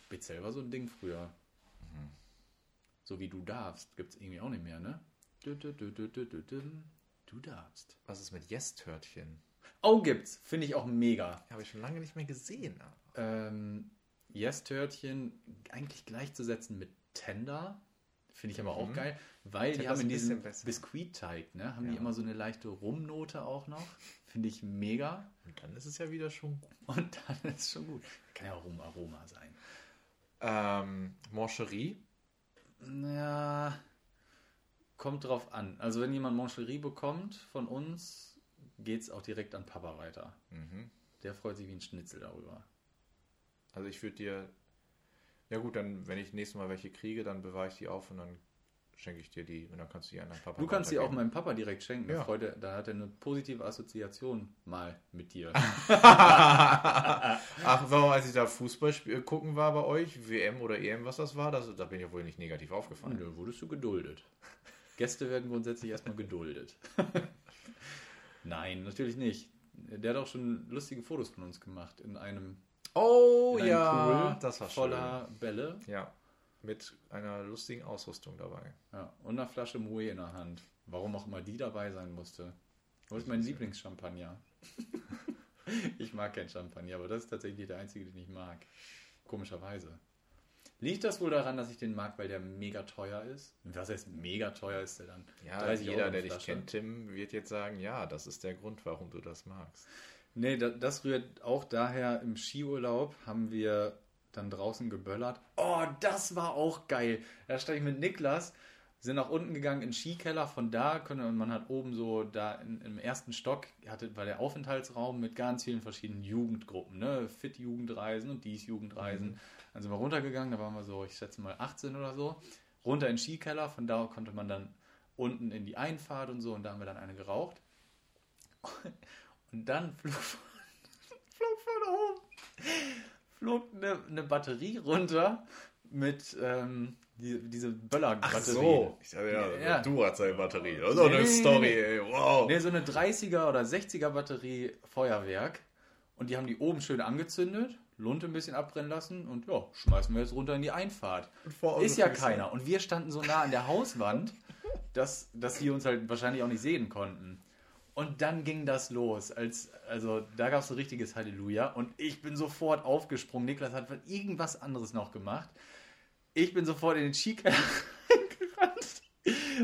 Bezell war so ein Ding früher. Mhm. So wie du darfst, gibt es irgendwie auch nicht mehr, ne? Du, du, du, du, darfst. Was ist mit Yes-Törtchen? Oh, gibt's. Finde ich auch mega. Habe ich schon lange nicht mehr gesehen. Ähm, Yes-Törtchen eigentlich gleichzusetzen mit Tender. Finde ich aber auch Mhm. geil, weil die Tender haben ist in diesem. Biskuitteig, ne, haben Ja. die immer so eine leichte Rumnote auch noch. Finde ich mega. Und dann ist es ja wieder schon gut. Und dann ist es schon gut. Kann ja auch Rum Aroma sein. Ähm, Mancherie. Ja, kommt drauf an. Also wenn jemand Moncherie bekommt von uns, geht es auch direkt an Papa weiter. Mhm. Der freut sich wie ein Schnitzel darüber. Also ich würde dir. Ja gut, dann, wenn ich nächstes Mal welche kriege, dann bewahre ich die auf und dann schenke ich dir die und dann kannst du die an deinen Papa Du kannst sie auch meinem Papa direkt schenken. Ja. Da, freut er, da hat er eine positive Assoziation mal mit dir. Ach, warum, als ich da Fußball spiel- gucken war bei euch, WM oder EM, was das war, das, da bin ich ja wohl nicht negativ aufgefallen. Nö, wurdest du geduldet. Gäste werden grundsätzlich erstmal geduldet. Nein, natürlich nicht. Der hat auch schon lustige Fotos von uns gemacht in einem, Oh in einem ja, Pool das war voller Bälle schön. Ja, mit einer lustigen Ausrüstung dabei. ja, und einer Flasche Moe in der Hand. Warum auch immer die dabei sein musste. Wo ist mein Lieblingschampagner? ich mag kein Champagner, aber das ist tatsächlich der einzige, den ich mag. Komischerweise. Liegt das wohl daran, dass ich den mag, weil der mega teuer ist? Was heißt mega teuer ist der dann? Ja, 30 jeder, der dich kennt, Tim, wird jetzt sagen, ja, das ist der Grund, warum du das magst. Nee, da, das rührt auch daher, im Skiurlaub haben wir dann draußen geböllert. Oh, das war auch geil. Da stand ich mit Niklas, sind nach unten gegangen in den Skikeller. Von da konnte man hat oben so, da in, im ersten Stock hatte, war der Aufenthaltsraum mit ganz vielen verschiedenen Jugendgruppen. Ne? Fit-Jugendreisen und dies Jugendreisen. Dann sind wir runtergegangen, da waren wir so, ich schätze mal 18 oder so. Runter in den Skikeller, von da konnte man dann unten in die Einfahrt und so und da haben wir dann eine geraucht. Und dann flog, flog von oben flog eine, eine Batterie runter mit ähm, die, diese Böller-Batterie. Ich sag ja, Ja. du hast eine Batterie. Das ist auch Nee, eine nee, Story, nee. ey. Wow. Ne, so eine 30er oder 60er Batterie Feuerwerk. Und die haben die oben schön angezündet, Lunte ein bisschen abbrennen lassen und ja, schmeißen wir jetzt runter in die Einfahrt. Ist ja keiner. Und wir standen so nah an der Hauswand, dass, dass sie uns halt wahrscheinlich auch nicht sehen konnten. Und dann ging das los. Als, also da gab es ein richtiges Halleluja. Und ich bin sofort aufgesprungen. Niklas hat irgendwas anderes noch gemacht. Ich bin sofort in den Skikeller reingerannt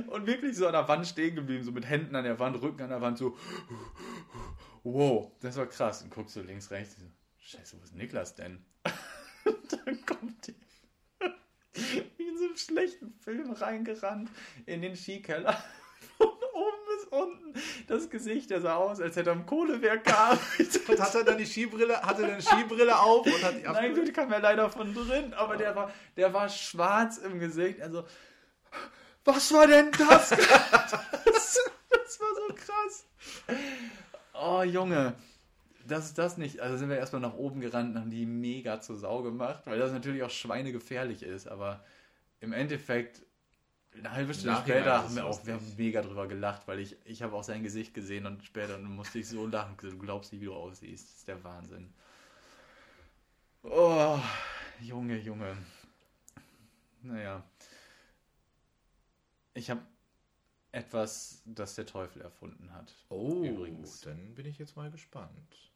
und wirklich so an der Wand stehen geblieben, so mit Händen an der Wand, Rücken an der Wand, so wow, das war krass. Und guckst so links, rechts, so, scheiße, wo ist Niklas denn? Und dann kommt die wie in so einem schlechten Film reingerannt in den Skikeller. Von oben unten. Das Gesicht, der sah aus, als hätte er am Kohlewerk gearbeitet. Und hat er dann die Skibrille, hatte dann Skibrille auf und hat die Nein, die kam ja leider von drin, aber der war, der war schwarz im Gesicht. Also, was war denn das? das, das war so krass. Oh, Junge. Das ist das nicht. Also sind wir erstmal nach oben gerannt und haben die mega zur Sau gemacht, weil das natürlich auch schweinegefährlich ist. Aber im Endeffekt, eine halbe Stunde Nachhinein später haben wir auch wir haben mega drüber gelacht, weil ich, ich habe auch sein Gesicht gesehen und später musste ich so lachen. Du glaubst nicht, wie du aussiehst. Das ist der Wahnsinn. Oh, Junge, Junge. Naja. Ich habe etwas, das der Teufel erfunden hat. Oh, Übrigens. dann bin ich jetzt mal gespannt.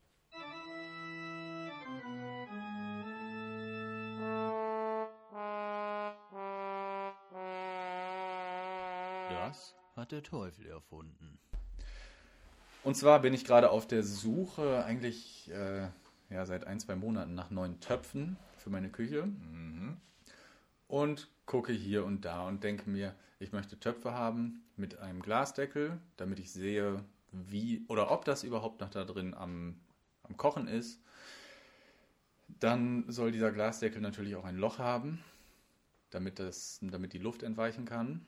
Das hat der Teufel erfunden. Und zwar bin ich gerade auf der Suche, eigentlich äh, ja, seit ein, zwei Monaten nach neuen Töpfen für meine Küche. Und gucke hier und da und denke mir, ich möchte Töpfe haben mit einem Glasdeckel, damit ich sehe, wie oder ob das überhaupt noch da drin am, am Kochen ist. Dann soll dieser Glasdeckel natürlich auch ein Loch haben, damit, das, damit die Luft entweichen kann.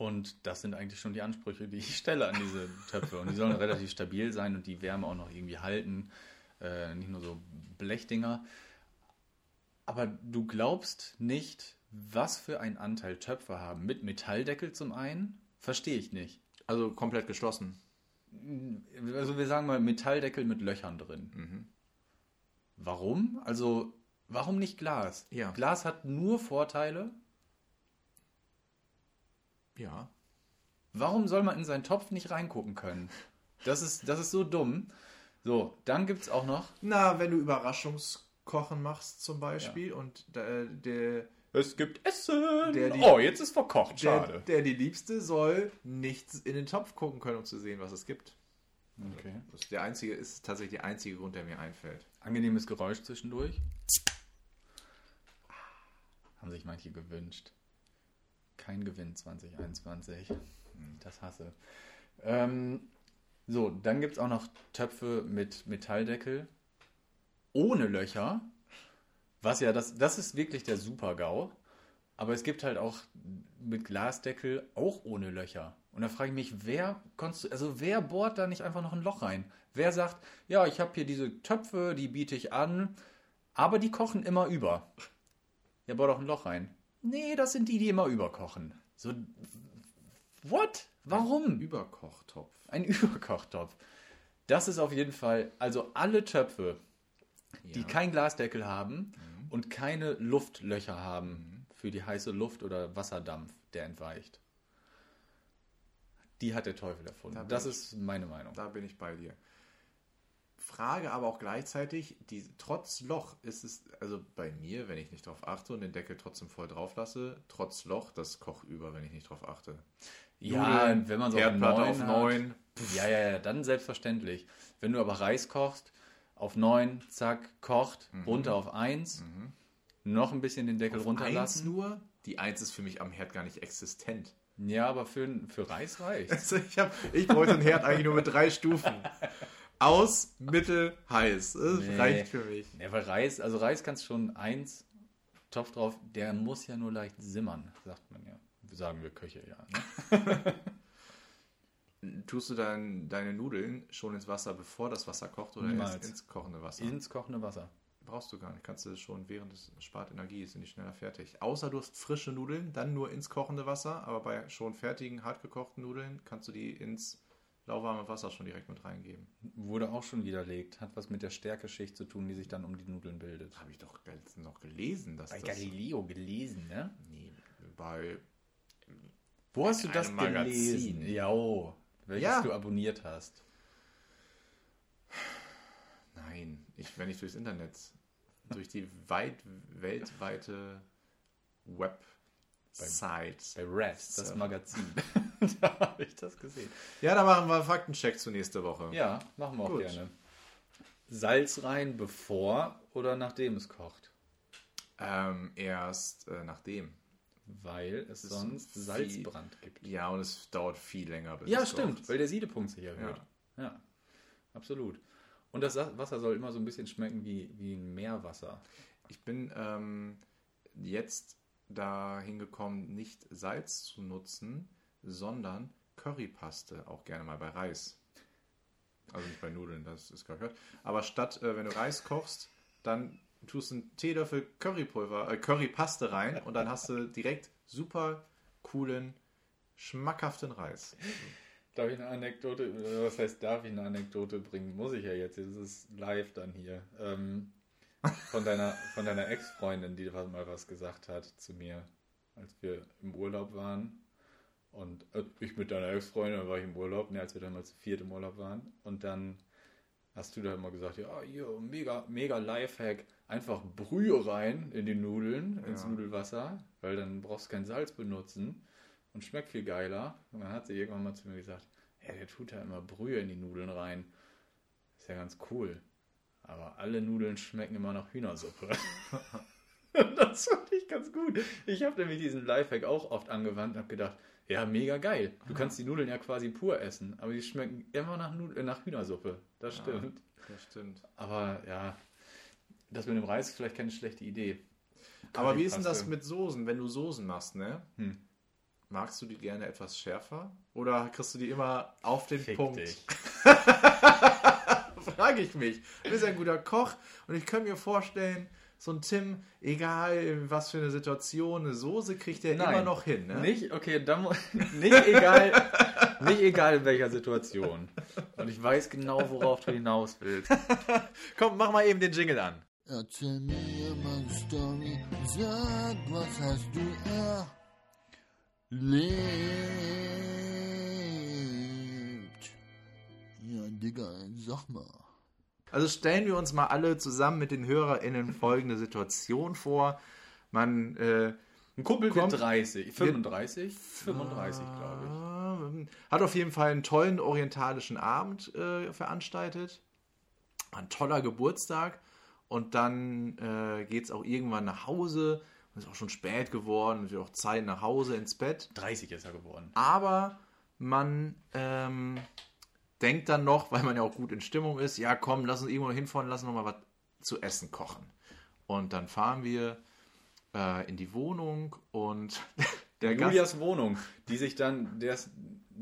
Und das sind eigentlich schon die Ansprüche, die ich stelle an diese Töpfe. Und die sollen relativ stabil sein und die Wärme auch noch irgendwie halten. Äh, nicht nur so Blechdinger. Aber du glaubst nicht, was für einen Anteil Töpfe haben. Mit Metalldeckel zum einen, verstehe ich nicht. Also komplett geschlossen. Also wir sagen mal Metalldeckel mit Löchern drin. Mhm. Warum? Also warum nicht Glas? Ja. Glas hat nur Vorteile. Ja. Warum soll man in seinen Topf nicht reingucken können? Das ist, das ist so dumm. So, dann gibt es auch noch. Na, wenn du Überraschungskochen machst zum Beispiel und der, der, Es gibt Essen. Der die- oh, jetzt ist verkocht. der, Schade. der die Liebste soll nicht in den Topf gucken können, um zu sehen, was es gibt. Okay. Das ist, der einzige, ist tatsächlich der einzige Grund, der mir einfällt. Angenehmes Geräusch zwischendurch. Haben sich manche gewünscht. Kein Gewinn 2021. Das hasse. Ähm, so, dann gibt es auch noch Töpfe mit Metalldeckel ohne Löcher. Was ja, das, das ist wirklich der Super-GAU. Aber es gibt halt auch mit Glasdeckel auch ohne Löcher. Und da frage ich mich, wer also wer bohrt da nicht einfach noch ein Loch rein? Wer sagt, ja, ich habe hier diese Töpfe, die biete ich an, aber die kochen immer über. Ja, bohr doch ein Loch rein. Nee, das sind die, die immer überkochen. So, what? Warum? Überkochtopf. Ein Überkochtopf. Das ist auf jeden Fall, also alle Töpfe, die Ja. kein Glasdeckel haben und keine Luftlöcher haben für die heiße Luft oder Wasserdampf, der entweicht. Die hat der Teufel erfunden. Da das ich- ist meine Meinung. Da bin ich bei dir. Frage aber auch gleichzeitig, die, trotz Loch ist es, also bei mir, wenn ich nicht drauf achte und den Deckel trotzdem voll drauf lasse, trotz Loch, das kocht über, wenn ich nicht drauf achte. Ja, Nudeln, wenn man so Herdplatte neun auf hat. 9. Ja, ja, ja, dann selbstverständlich. Wenn du aber Reis kochst, auf 9, zack, kocht, runter auf 1, noch ein bisschen den Deckel Eins runterlassen. nur, die 1 ist für mich am Herd gar nicht existent. Ja, aber für, für Reis reicht. Also ich, hab, ich wollte einen Herd eigentlich nur mit drei Stufen. Aus, mittel, heiß. Das Nee. reicht für mich. Ja, weil Reis, also Reis kannst schon eins, Topf drauf, der muss ja nur leicht simmern, sagt man ja. Sagen wir Köche ja. Ne? Tust du dann deine Nudeln schon ins Wasser, bevor das Wasser kocht oder Niemals. erst ins kochende Wasser? Ins kochende Wasser. Brauchst du gar nicht. Kannst du schon während es spart Energie, sind die schneller fertig. Außer du hast frische Nudeln, dann nur ins kochende Wasser. Aber bei schon fertigen, hart gekochten Nudeln kannst du die ins lauwarme Wasser schon direkt mit reingeben. Wurde auch schon widerlegt. Hat was mit der Stärkeschicht zu tun, die sich dann um die Nudeln bildet. Habe ich doch letztens noch gelesen, dass das... gelesen, ne? Nee, bei... Wo hast du das Magazin. gelesen? Ja, oh, welches Ja. du abonniert hast. Nein, ich, wenn ich durchs Internet, durch die weit, weltweite Website. Bei Refs, das. Magazin. da habe ich das gesehen. Ja, da machen wir einen Faktencheck zu nächste Woche. Ja, machen wir auch Gut. gerne. Salz rein, bevor oder nachdem es kocht? Ähm, erst äh, nachdem. Weil es ist sonst viel- Salzbrand gibt. Ja, und es dauert viel länger. Bis Ja, es stimmt, kocht. weil der Siedepunkt sich erhöht. Ja. absolut. Und das Wasser soll immer so ein bisschen schmecken wie, wie ein Meerwasser. Ich bin ähm, jetzt dahin gekommen, nicht Salz zu nutzen, sondern Currypaste, auch gerne mal bei Reis. Also nicht bei Nudeln, das ist gar gehört. Aber statt, äh, wenn du Reis kochst, dann tust du einen Teelöffel Currypulver, äh, Currypaste rein und dann hast du direkt super coolen, schmackhaften Reis. Darf ich eine Anekdote, äh, was heißt, darf ich eine Anekdote bringen? Muss ich ja jetzt, jetzt ist live dann hier. Ähm, von deiner, von deiner Ex-Freundin, die mal was gesagt hat zu mir, als wir im Urlaub waren. Und äh, ich mit deiner Ex-Freundin, da war ich im Urlaub, ne, als wir dann mal zu viert im Urlaub waren. Und dann hast du da immer gesagt, ja, hier, mega, mega Lifehack, einfach Brühe rein in die Nudeln, ins Ja. Nudelwasser, weil dann brauchst du kein Salz benutzen und schmeckt viel geiler. Und dann hat sie irgendwann mal zu mir gesagt, ja, der tut ja immer Brühe in die Nudeln rein. Ist ja ganz cool. Aber alle Nudeln schmecken immer nach Hühnersuppe. das fand ich ganz gut. Ich habe nämlich diesen Lifehack auch oft angewandt und habe gedacht, ja, mega geil. Du kannst die Nudeln ja quasi pur essen, aber die schmecken immer nach, Nud äh, nach Hühnersuppe. Das stimmt. Das stimmt. Aber ja, das mit dem Reis ist vielleicht keine schlechte Idee. Aber wie ist denn das mit Soßen, wenn du Soßen machst, ne? Hm. Magst du die gerne etwas schärfer? Oder kriegst du die immer auf den Fick Punkt? dich. Frage ich mich. Du bist ein guter Koch und ich kann mir vorstellen, so ein Tim, egal in was für eine Situation, eine Soße kriegt er Nein. immer noch hin, ne? Nicht, okay, dann nicht egal, nicht egal in welcher Situation. Und ich weiß genau, worauf du hinaus willst. Komm, mach mal eben den Jingle an. Erzähl mir mal eine Story, sag, was hast du erlebt? Ja, Digga, sag mal. Also stellen wir uns mal alle zusammen mit den HörerInnen folgende Situation vor. Man, äh, Ein Kumpel Kommt- wird 30, 35, 35 glaube glaube hat auf jeden Fall einen tollen orientalischen Abend äh, veranstaltet. Ein toller Geburtstag. Und dann äh, geht es auch irgendwann nach Hause. Es ist auch schon spät geworden. Es wird auch Zeit nach Hause ins Bett. 30 ist er geworden. Aber man ähm, denkt dann noch, weil man ja auch gut in Stimmung ist, ja komm, lass uns irgendwo hinfahren, lass uns noch mal was zu essen kochen. Und dann fahren wir äh, in die Wohnung und der Gast, Julias Wohnung, die sich dann, der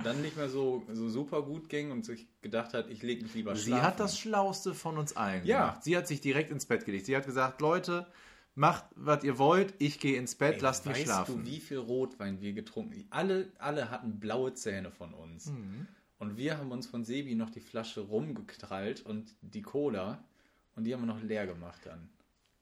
dann nicht mehr so, so super gut ging und sich gedacht hat, ich lege mich lieber sie schlafen. hat das Schlauste von uns allen Ja. gemacht. Sie hat sich direkt ins Bett gelegt. Sie hat gesagt, Leute, macht, was ihr wollt, ich gehe ins Bett, Ey, lasst mich weißt schlafen. du, wie viel Rotwein wir getrunken haben? Alle, alle hatten blaue Zähne von uns. Mhm. Und wir haben uns von Sebi noch die Flasche rumgekrallt und die Cola. Und die haben wir noch leer gemacht dann.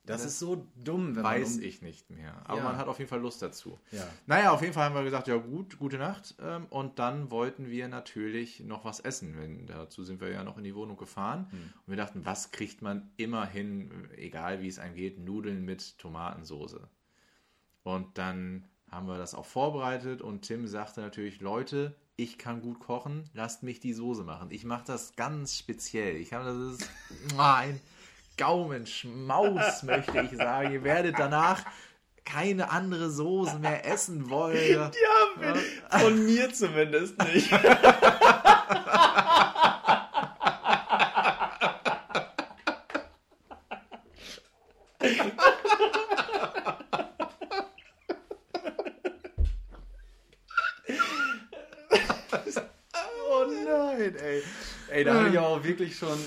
Das, Das ist so dumm, wenn Weiß man um, ich nicht mehr. Aber Ja. man hat auf jeden Fall Lust dazu. Ja. Naja, auf jeden Fall haben wir gesagt, ja gut, gute Nacht. Ähm, Und dann wollten wir natürlich noch was essen. Wenn, dazu sind wir ja noch in die Wohnung gefahren. Hm. Und wir dachten, was kriegt man immer hin, egal wie es einem geht, Nudeln mit Tomatensoße. Und dann haben wir das auch vorbereitet und Tim sagte natürlich, Leute, ich kann gut kochen, lasst mich die Soße machen. Ich mache das ganz speziell. Ich habe das ist ein Gaumenschmaus, möchte ich sagen. Ihr werdet danach keine andere Soße mehr essen wollen. Ja, von mir zumindest nicht. oh nein, ey. Ey, da hatte ich auch wirklich schon,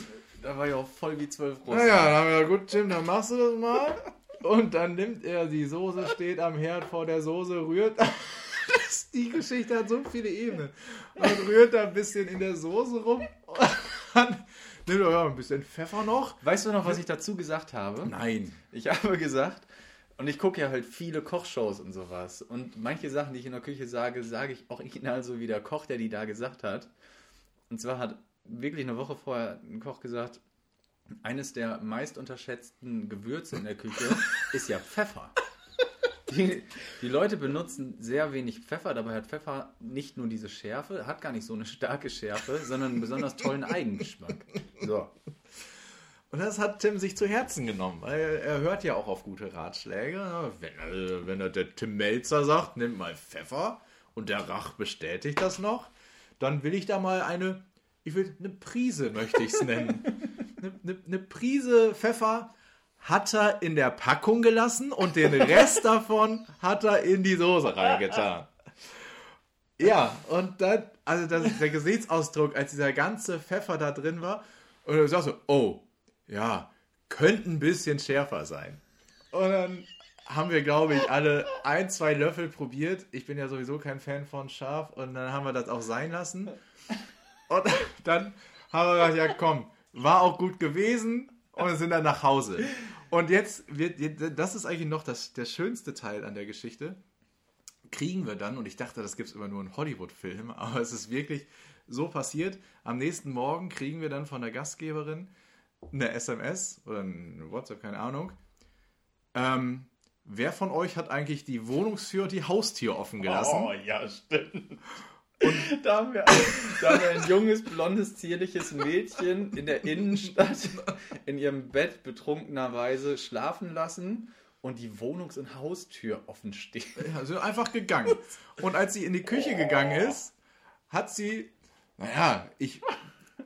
da war ich auch voll wie zwölf Russen. Naja, dann haben wir gesagt, gut, Tim, dann machst du das mal. Und dann nimmt er die Soße, steht am Herd vor der Soße, rührt. Das, die Geschichte hat so viele Ebenen. Und rührt da ein bisschen in der Soße rum. Und dann nimmt er ja, ein bisschen Pfeffer noch. Weißt du noch, was ich dazu gesagt habe? Nein. Ich habe gesagt, und ich gucke ja halt viele Kochshows und sowas. Und manche Sachen, die ich in der Küche sage, sage ich original so wie der Koch, der die da gesagt hat. Und zwar hat wirklich eine Woche vorher ein Koch gesagt, eines der meist unterschätzten Gewürze in der Küche ist ja Pfeffer. Die, die Leute benutzen sehr wenig Pfeffer, dabei hat Pfeffer nicht nur diese Schärfe, hat gar nicht so eine starke Schärfe, sondern einen besonders tollen Eigengeschmack. So. Und das hat Tim sich zu Herzen genommen, weil er hört ja auch auf gute Ratschläge. Wenn, wenn er der Tim Melzer sagt, nimm mal Pfeffer und der Rach bestätigt das noch, dann will ich da mal eine, ich will eine Prise, möchte ich es nennen. eine, eine, eine Prise Pfeffer hat er in der Packung gelassen und den Rest davon hat er in die Soße reingetan. Ja, und dann, also das der Gesichtsausdruck, als dieser ganze Pfeffer da drin war, und du sagst so, oh, ja, könnte ein bisschen schärfer sein. Und dann haben wir, glaube ich, alle ein, zwei Löffel probiert. Ich bin ja sowieso kein Fan von scharf und dann haben wir das auch sein lassen. Und dann haben wir gedacht, ja komm, war auch gut gewesen und sind dann nach Hause. Und jetzt wird, das ist eigentlich noch das, der schönste Teil an der Geschichte kriegen wir dann, und ich dachte, das gibt es immer nur in Hollywood-Filmen, aber es ist wirklich so passiert. Am nächsten Morgen kriegen wir dann von der Gastgeberin eine SMS oder eine WhatsApp, keine Ahnung. Ähm, wer von euch hat eigentlich die Wohnungstür und die Haustür offen gelassen? Oh, ja, stimmt. Und da haben, wir, da haben wir ein junges, blondes, zierliches Mädchen in der Innenstadt in ihrem Bett betrunkenerweise schlafen lassen und die Wohnungs- und Haustür offen steht. Ja, sind einfach gegangen. Und als sie in die Küche gegangen ist, hat sie, naja, ich,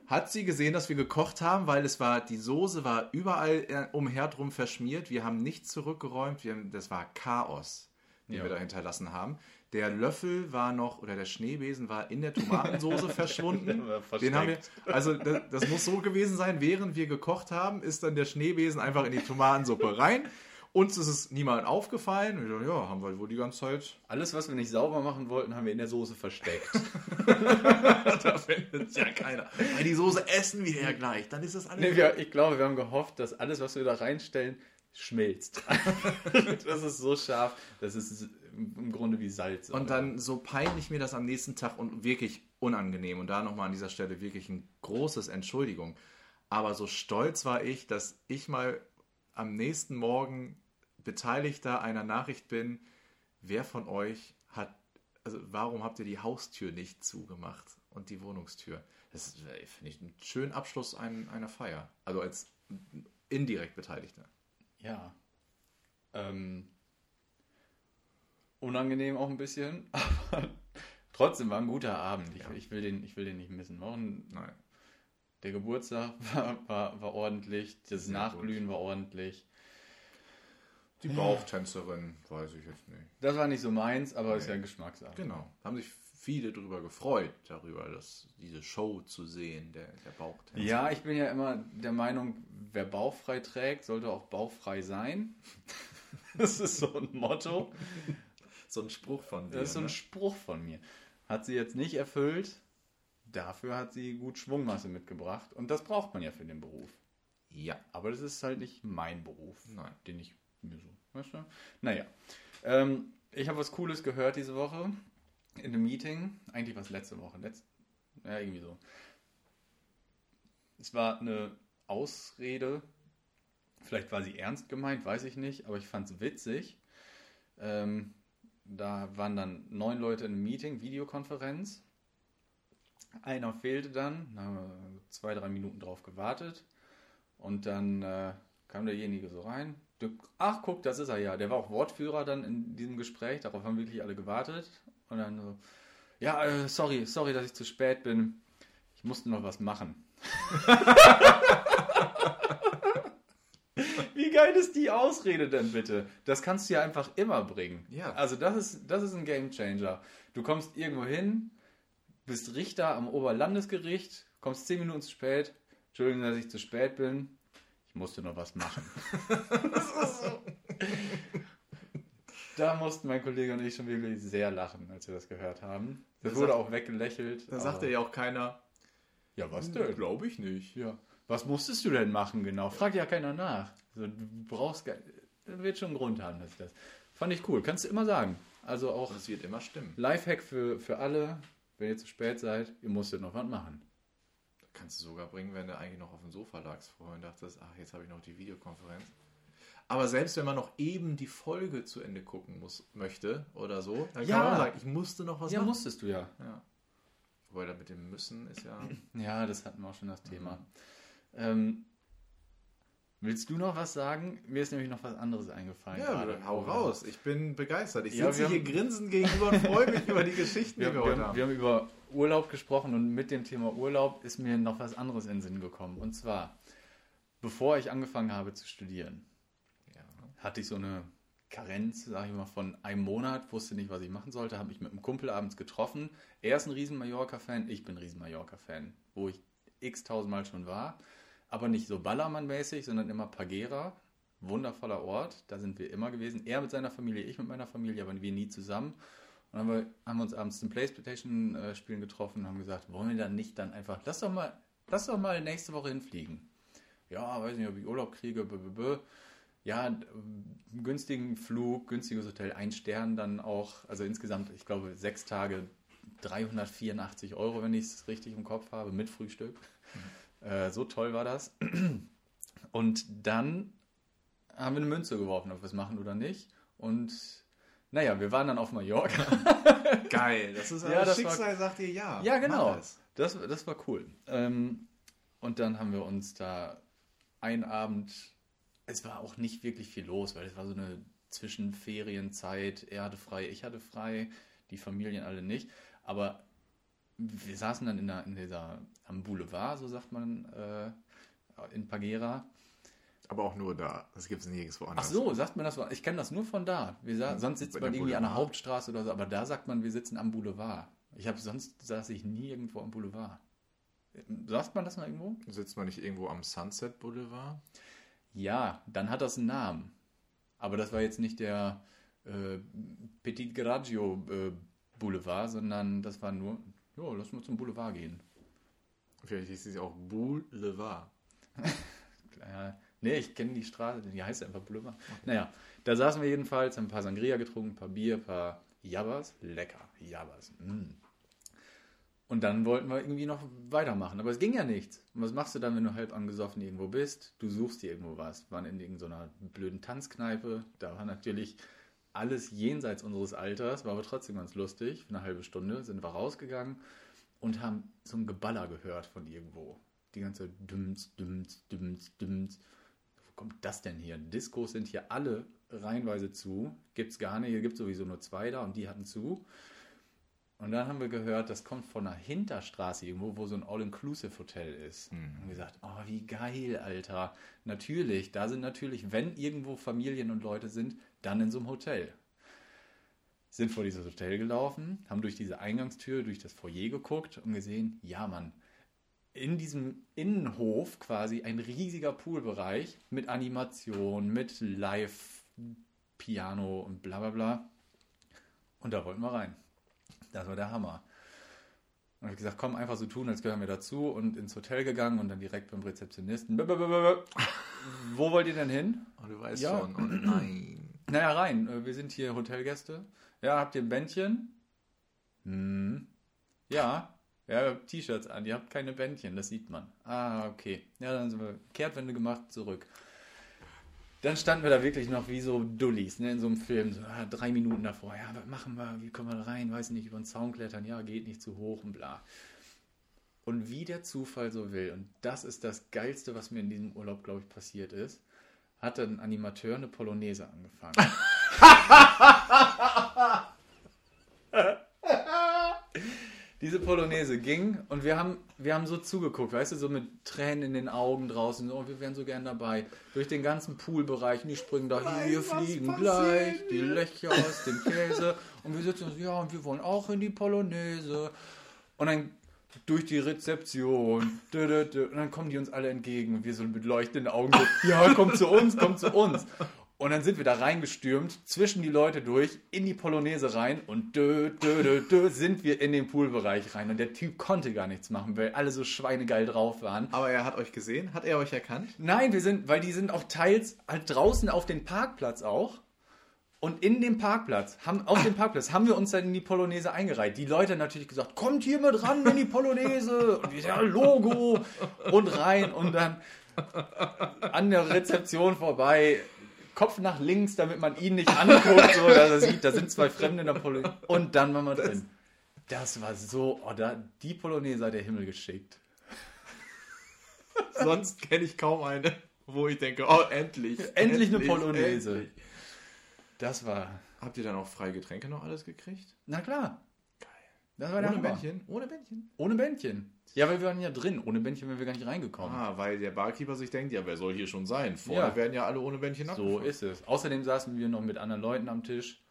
hat sie gesehen, dass wir gekocht haben, weil es war, die Soße war überall äh, umher drum verschmiert. Wir haben nichts zurückgeräumt. Wir haben, das war Chaos, den Ja. wir da hinterlassen haben. Der Löffel war noch, oder der Schneebesen war in der Tomatensoße verschwunden. Den haben wir, also das, das muss so gewesen sein, während wir gekocht haben, ist dann der Schneebesen einfach in die Tomatensuppe rein. Uns ist es niemand aufgefallen. Wir dachten, ja, haben wir wohl die ganze Zeit Alles, was wir nicht sauber machen wollten, haben wir in der Soße versteckt. da findet ja keiner. Weil die Soße essen wir ja gleich. Dann ist das alles. Nee, wir, ich glaube, wir haben gehofft, dass alles, was wir da reinstellen, schmilzt. das ist so scharf, das ist im Grunde wie Salz. und dann so peinlich mir das am nächsten Tag und wirklich unangenehm. Und da nochmal an dieser Stelle wirklich ein großes Entschuldigung. Aber so stolz war ich, dass ich mal am nächsten Morgen Beteiligter einer Nachricht bin. Wer von euch hat also warum habt ihr die Haustür nicht zugemacht und die Wohnungstür? Das ist, äh, finde ich, einen schönen Abschluss ein, einer Feier. Also als indirekt Beteiligter. Ja. Ähm, unangenehm auch ein bisschen, aber trotzdem war ein guter Abend. Ich, Ja. ich, will, den, ich will den nicht missen. War ein, Nein. der Geburtstag war, war, war ordentlich, das Sehr Nachglühen war ordentlich. Die Bauchtänzerin, weiß ich jetzt nicht. Das war nicht so meins, aber ist Nee. ja Geschmackssache. Genau. Haben sich viele darüber gefreut, darüber, dass diese Show zu sehen, der, der Bauchtänzer. Ja, ich bin ja immer der Meinung, wer bauchfrei trägt, sollte auch bauchfrei sein. Das ist so ein Motto. So ein Spruch von dir. Das ist so ein ne? Spruch von mir. Hat sie jetzt nicht erfüllt, dafür hat sie gut Schwungmasse mitgebracht. Und das braucht man ja für den Beruf. Ja. Aber das ist halt nicht mein Beruf, Nein. den ich mir so, weißt du? Naja, ähm, ich habe was Cooles gehört diese Woche in einem Meeting. Eigentlich war es letzte Woche. Letzt, ja, irgendwie so. Es war eine Ausrede. Vielleicht war sie ernst gemeint, weiß ich nicht, aber ich fand es witzig. Ähm, da waren dann neun Leute in einem Meeting, Videokonferenz. Einer fehlte dann, da haben wir zwei, drei Minuten drauf gewartet. Und dann äh, kam derjenige so rein. Ach, guck, das ist er ja. Der war auch Wortführer dann in diesem Gespräch. Darauf haben wirklich alle gewartet. Und dann so, ja, äh, sorry, sorry, dass ich zu spät bin. Ich musste noch was machen. Geil ist die Ausrede denn bitte? Das kannst du ja einfach immer bringen. Ja. Also das ist, das ist ein Gamechanger. Du kommst irgendwo hin, bist Richter am Oberlandesgericht, kommst zehn Minuten zu spät. Entschuldigung, dass ich zu spät bin. Ich musste noch was machen. das ist so. Da mussten mein Kollege und ich schon wirklich sehr lachen, als wir das gehört haben. Das Da wurde sagt- auch weggelächelt. Da sagte ja auch keiner, ja, was denn? glaube ich nicht. Ja. Was musstest du denn machen genau? Fragt ja keiner nach. Also, du brauchst gar, da wird schon einen Grund haben, dass ich das. Fand ich cool. Kannst du immer sagen. Also auch Das wird immer stimmen. Lifehack für, für alle. Wenn ihr zu spät seid, ihr musstet noch was machen. Kannst du sogar bringen, wenn du eigentlich noch auf dem Sofa lagst vorher und dachtest, ach, jetzt habe ich noch die Videokonferenz. Aber selbst wenn man noch eben die Folge zu Ende gucken muss, möchte oder so, dann Ja. kann man sagen, ich musste noch was ja, machen. musstest du ja. Ja. Wobei da mit dem Müssen ist ja. Ja, das hatten wir auch schon das Thema. Ähm, willst du noch was sagen? Mir ist nämlich noch was anderes eingefallen. Ja, gerade. hau raus. Ich bin begeistert. Ich Ja, sitze hier haben- grinsend gegenüber und freue mich über die Geschichten, Wir, die wir, wir, heute haben, wir haben über Urlaub gesprochen und mit dem Thema Urlaub ist mir noch was anderes in den Sinn gekommen. Und zwar, bevor ich angefangen habe zu studieren, ja. hatte ich so eine Karenz, sage ich mal, von einem Monat, wusste nicht, was ich machen sollte, habe mich mit einem Kumpel abends getroffen. Er ist ein riesen Mallorca-Fan, ich bin ein riesen Mallorca-Fan, wo ich x tausendmal schon war, aber nicht so Ballermann-mäßig, sondern immer Pagera, wundervoller Ort, da sind wir immer gewesen. Er mit seiner Familie, ich mit meiner Familie, aber wir nie zusammen. Und dann haben wir, uns abends zum Playstation-Spielen getroffen und haben gesagt, wollen wir dann nicht dann einfach, lass doch mal, lass doch mal nächste Woche hinfliegen. Ja, weiß nicht, ob ich Urlaub kriege, b -b -b. Ja, einen günstigen Flug, günstiges Hotel, ein Stern dann auch, also insgesamt, ich glaube, sechs Tage 384 Euro, wenn ich es richtig im Kopf habe, mit Frühstück. Äh, so toll war das. Und dann haben wir eine Münze geworfen, ob wir es machen oder nicht. Und naja, wir waren dann auf Mallorca. Geil. Das ist Ja, das Schicksal, sagt dir ja. Ja, genau. Es. Das, das war cool. Ähm, und dann haben wir uns da einen Abend, es war auch nicht wirklich viel los, weil es war so eine Zwischenferienzeit. Er hatte frei, ich hatte frei, die Familien alle nicht. Aber wir saßen dann in, der, in dieser, am Boulevard, so sagt man, äh, in Pagera. Aber auch nur da. Das gibt es nirgendwo Ach anders. so, sagt man das? Ich kenne das nur von da. Sa sonst sitzt man irgendwie an der Boulevard. Hauptstraße oder so, aber da sagt man, wir sitzen am Boulevard. Ich habe sonst saß ich nie irgendwo am Boulevard. Sagt man das mal irgendwo? Sitzt man nicht irgendwo am Sunset Boulevard? Ja, dann hat das einen Namen. Aber das war jetzt nicht der äh, Petit Graggio äh, Boulevard, sondern das war nur, ja, lass mal zum Boulevard gehen. Vielleicht hieß es auch Boulevard. Äh, nee, ich kenne die Straße, die heißt einfach Boulevard. Naja, da saßen wir jedenfalls, haben ein paar Sangria getrunken, ein paar Bier, ein paar Jabbas. Lecker, Jabbas. Mm. Und dann wollten wir irgendwie noch weitermachen. Aber es ging ja nichts. Und was machst du dann, wenn du halb angesoffen irgendwo bist? Du suchst dir irgendwo was. Wir waren in irgendeiner blöden Tanzkneipe. Da war natürlich alles jenseits unseres Alters, war aber trotzdem ganz lustig. Eine halbe Stunde sind wir rausgegangen und haben so ein Geballer gehört von irgendwo. Die ganze Dümms, Dümms, Dümms, Dümms. Wo kommt das denn hier? Diskos sind hier alle reihenweise zu. Gibt's gar nicht. Hier gibt sowieso nur zwei da und die hatten zu. Und dann haben wir gehört, das kommt von einer Hinterstraße irgendwo, wo so ein All-Inclusive-Hotel ist. Und wir gesagt, oh, wie geil, Alter. Natürlich, da sind natürlich, wenn irgendwo Familien und Leute sind, dann in so einem Hotel. Sind vor dieses Hotel gelaufen, haben durch diese Eingangstür, durch das Foyer geguckt und gesehen, ja, Mann, in diesem Innenhof quasi ein riesiger Poolbereich mit Animation, mit Live-Piano und bla bla bla. Und da wollten wir rein. Das war der Hammer. Und ich gesagt, komm, einfach so tun, als gehören wir dazu und ins Hotel gegangen und dann direkt beim Rezeptionisten. "Bäh, bäh, bäh, bäh, bäh. Wo wollt ihr denn hin? Und du weißt Ja. schon, oh nein. Naja, rein. Äh, Wir sind hier Hotelgäste. Ja, habt ihr ein Bändchen? Hm. Ja. Ja, ihr habt T-Shirts an. Ihr habt keine Bändchen, das sieht man. Ah, okay. Ja, dann sind wir Kehrtwende gemacht, zurück. Dann standen wir da wirklich noch wie so Dullis, ne, in so einem Film. So, ah, drei Minuten davor. Ja, was machen wir? Wie kommen wir da rein? Weiß nicht, über den Zaun klettern. Ja, geht nicht zu hoch und bla. Und wie der Zufall so will, und das ist das Geilste, was mir in diesem Urlaub, glaube ich, passiert ist, hat ein Animateur eine Polonaise angefangen. Diese Polonaise ging und wir haben, wir haben so zugeguckt, weißt du, so mit Tränen in den Augen draußen. Oh, wir wären so gern dabei. Durch den ganzen Poolbereich und die springen da hier, fliegen gleich, die Löcher aus dem Käse. Und wir sitzen so, ja, und wir wollen auch in die Polonaise. Und dann durch die Rezeption. Und dann kommen die uns alle entgegen und wir so mit leuchtenden Augen so, ja, kommt zu uns, kommt zu uns. Und dann sind wir da reingestürmt, zwischen die Leute durch, in die Polonaise rein und dö, dö, dö, dö, sind wir in den Poolbereich rein. Und der Typ konnte gar nichts machen, weil alle so schweinegeil drauf waren. Aber er hat euch gesehen? Hat er euch erkannt? Nein, wir sind, weil die sind auch teils halt draußen auf den Parkplatz auch. Und in dem Parkplatz, haben, auf dem Parkplatz haben wir uns dann in die Polonaise eingereiht. Die Leute natürlich gesagt, kommt hier mit ran in die Polonaise. Und ja, Logo. Und rein und dann an der Rezeption vorbei. Kopf nach links, damit man ihn nicht anguckt, so, dass er sieht, da sind zwei Fremde in der Polonaise. Und dann waren wir drin. Das war so, oh, da, die Polonaise hat der Himmel geschickt. Sonst kenne ich kaum eine, wo ich denke, oh, endlich. Endlich eine Polonaise. endlich. Das war, Habt ihr dann auch freie Getränke noch alles gekriegt? na klar. Geil. Das war der Ohne Hammer. Bändchen? Ohne Bändchen. Ohne Bändchen. Ja, weil wir waren ja drin. Ohne Bändchen wären wir gar nicht reingekommen. Ah, weil der Barkeeper sich denkt, ja, wer soll hier schon sein? Vorne Ja. werden ja alle ohne Bändchen so abgefahren. ist es. Außerdem saßen wir noch mit anderen Leuten am Tisch.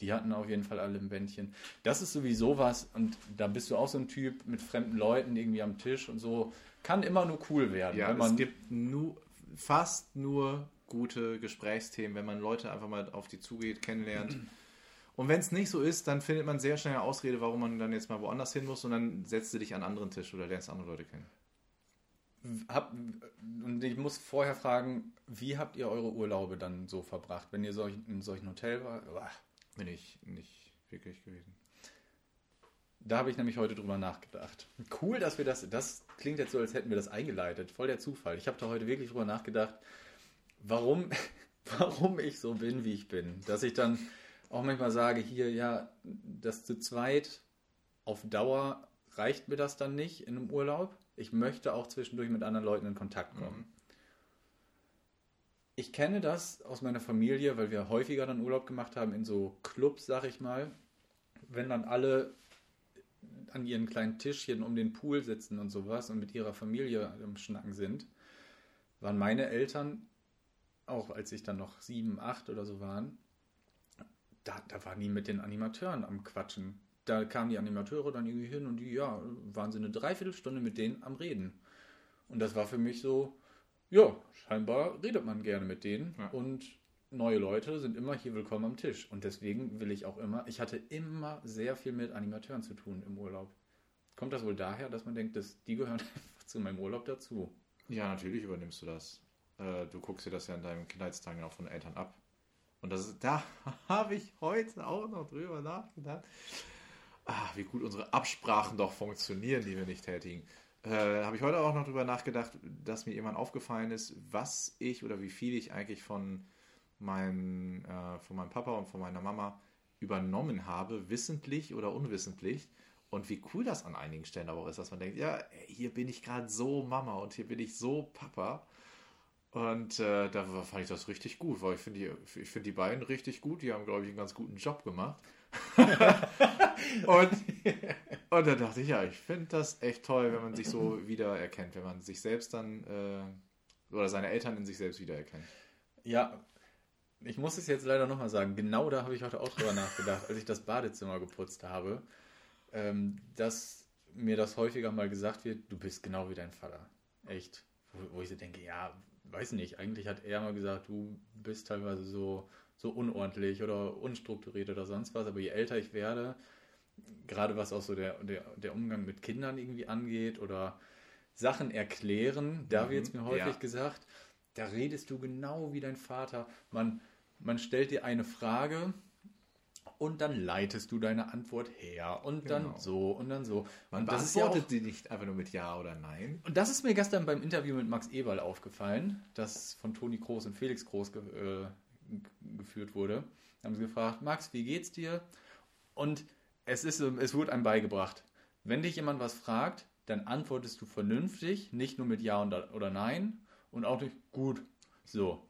Die hatten auf jeden Fall alle ein Bändchen. Das ist sowieso was. Und da bist du auch so ein Typ mit fremden Leuten irgendwie am Tisch und so. Kann immer nur cool werden. Ja, es gibt nur, fast nur gute Gesprächsthemen, wenn man Leute einfach mal auf die zugeht, kennenlernt. Und wenn es nicht so ist, dann findet man sehr schnell eine Ausrede, warum man dann jetzt mal woanders hin muss und dann setzt du dich an einen anderen Tisch oder lernst andere Leute kennen. hab, und ich muss vorher fragen, wie habt ihr eure Urlaube dann so verbracht? Wenn ihr solch, in solchen Hotel war. Bin ich nicht wirklich gewesen. Da habe ich nämlich heute drüber nachgedacht. Cool, dass wir das. Das klingt jetzt so, als hätten wir das eingeleitet. Voll der Zufall. Ich habe da heute wirklich drüber nachgedacht, warum, warum ich so bin, wie ich bin. Dass ich dann auch manchmal sage, hier, ja, das zu zweit auf Dauer reicht mir das dann nicht in einem Urlaub. Ich möchte auch zwischendurch mit anderen Leuten in Kontakt kommen. Ich kenne das aus meiner Familie, weil wir häufiger dann Urlaub gemacht haben in so Clubs, sag ich mal. Wenn dann alle an ihren kleinen Tischchen um den Pool sitzen und sowas und mit ihrer Familie am Schnacken sind, waren meine Eltern, auch als ich dann noch sieben, acht oder so waren, da, da waren die mit den Animateuren am Quatschen. Da kamen die Animateure dann irgendwie hin und die, ja, waren sie eine Dreiviertelstunde mit denen am Reden. Und das war für mich so, ja, scheinbar redet man gerne mit denen Ja. und neue Leute sind immer hier willkommen am Tisch. Und deswegen will ich auch immer, ich hatte immer sehr viel mit Animateuren zu tun im Urlaub. Kommt das wohl daher, dass man denkt, dass die gehören einfach zu meinem Urlaub dazu? Ja, natürlich übernimmst du das. Äh, du guckst dir das ja in deinen Kindheitstagen auch von Eltern ab. Und das da habe ich heute auch noch drüber nachgedacht. Ah, wie gut unsere Absprachen doch funktionieren, die wir nicht tätigen. Äh, habe ich heute auch noch drüber nachgedacht, dass mir irgendwann aufgefallen ist, was ich oder wie viel ich eigentlich von mein, äh, von meinem Papa und von meiner Mama übernommen habe, wissentlich oder unwissentlich. Und wie cool das an einigen Stellen aber auch ist, dass man denkt, ja, hier bin ich gerade so Mama und hier bin ich so Papa. Und äh, da fand ich das richtig gut, weil ich finde die, ich find die beiden richtig gut. Die haben, glaube ich, einen ganz guten Job gemacht. und, und da dachte ich, ja, ich finde das echt toll, wenn man sich so wiedererkennt, wenn man sich selbst dann äh, oder seine Eltern in sich selbst wiedererkennt. Ja, ich muss es jetzt leider nochmal sagen. Genau da habe ich heute auch drüber nachgedacht, als ich das Badezimmer geputzt habe, ähm, dass mir das häufiger mal gesagt wird, du bist genau wie dein Vater. Echt. Wo, wo ich so denke, ja, weiß nicht, eigentlich hat er mal gesagt, du bist teilweise so, so unordentlich oder unstrukturiert oder sonst was, aber je älter ich werde, gerade was auch so der, der, der Umgang mit Kindern irgendwie angeht oder Sachen erklären, da Mhm, wird es mir häufig ja. gesagt, da redest du genau wie dein Vater. Man, man stellt dir eine Frage und dann leitest du deine Antwort her und dann Genau. so und dann so. Man und das ist ja auch, beantwortet sie nicht einfach nur mit Ja oder Nein. und das ist mir gestern beim Interview mit Max Eberl aufgefallen, das von Toni Kroos und Felix Kroos ge äh, geführt wurde. Da haben sie gefragt, Max, wie geht's dir? Und es, ist, so- es wurde einem beigebracht, wenn dich jemand was fragt, dann antwortest du vernünftig, nicht nur mit Ja oder Nein und auch nicht gut. So.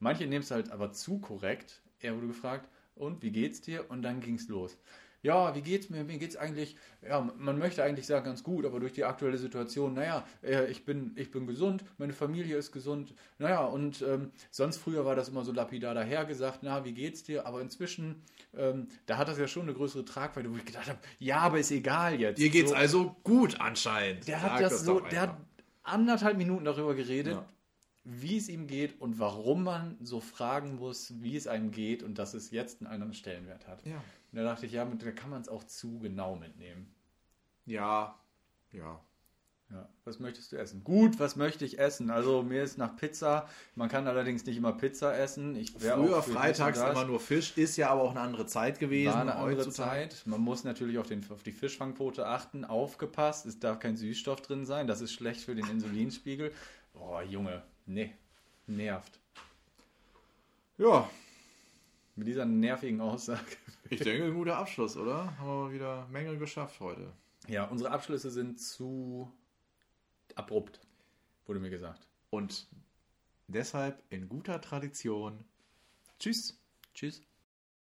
Manche nehmen es halt aber zu korrekt. Er wurde gefragt, und wie geht's dir? Und dann ging's los. Ja, wie geht's mir? Mir geht's eigentlich, ja, man möchte eigentlich sagen ganz gut, aber durch die aktuelle Situation, naja, äh, ich bin, ich bin gesund, meine Familie ist gesund, naja, und ähm, sonst früher war das immer so lapidar dahergesagt, na, wie geht's dir? Aber inzwischen, ähm, da hat das ja schon eine größere Tragweite, wo ich gedacht habe, ja, aber ist egal jetzt. Dir geht's so, also gut anscheinend. Der hat das so, doch der hat anderthalb Minuten darüber geredet, Ja. Wie es ihm geht und warum man so fragen muss, wie es einem geht und dass es jetzt einen anderen Stellenwert hat. Ja. Und da dachte ich, ja, da kann man es auch zu genau mitnehmen. Ja. Ja. Ja. Was möchtest du essen? Gut, was möchte ich essen? Also mir ist nach Pizza. Man kann allerdings nicht immer Pizza essen. Ich Früher freitags immer nur Fisch, ist ja aber auch eine andere Zeit gewesen. War eine andere heutzutage. Zeit. Man muss natürlich auf, den, auf die Fischfangquote achten. Aufgepasst, es darf kein Süßstoff drin sein. Das ist schlecht für den Insulinspiegel. Boah, Junge, nee, nervt. Ja, Mit dieser nervigen Aussage. ich denke, ein guter Abschluss, oder? Haben wir mal wieder Menge geschafft heute. Ja, unsere Abschlüsse sind zu abrupt, wurde mir gesagt. Und deshalb in guter Tradition. Tschüss. Tschüss.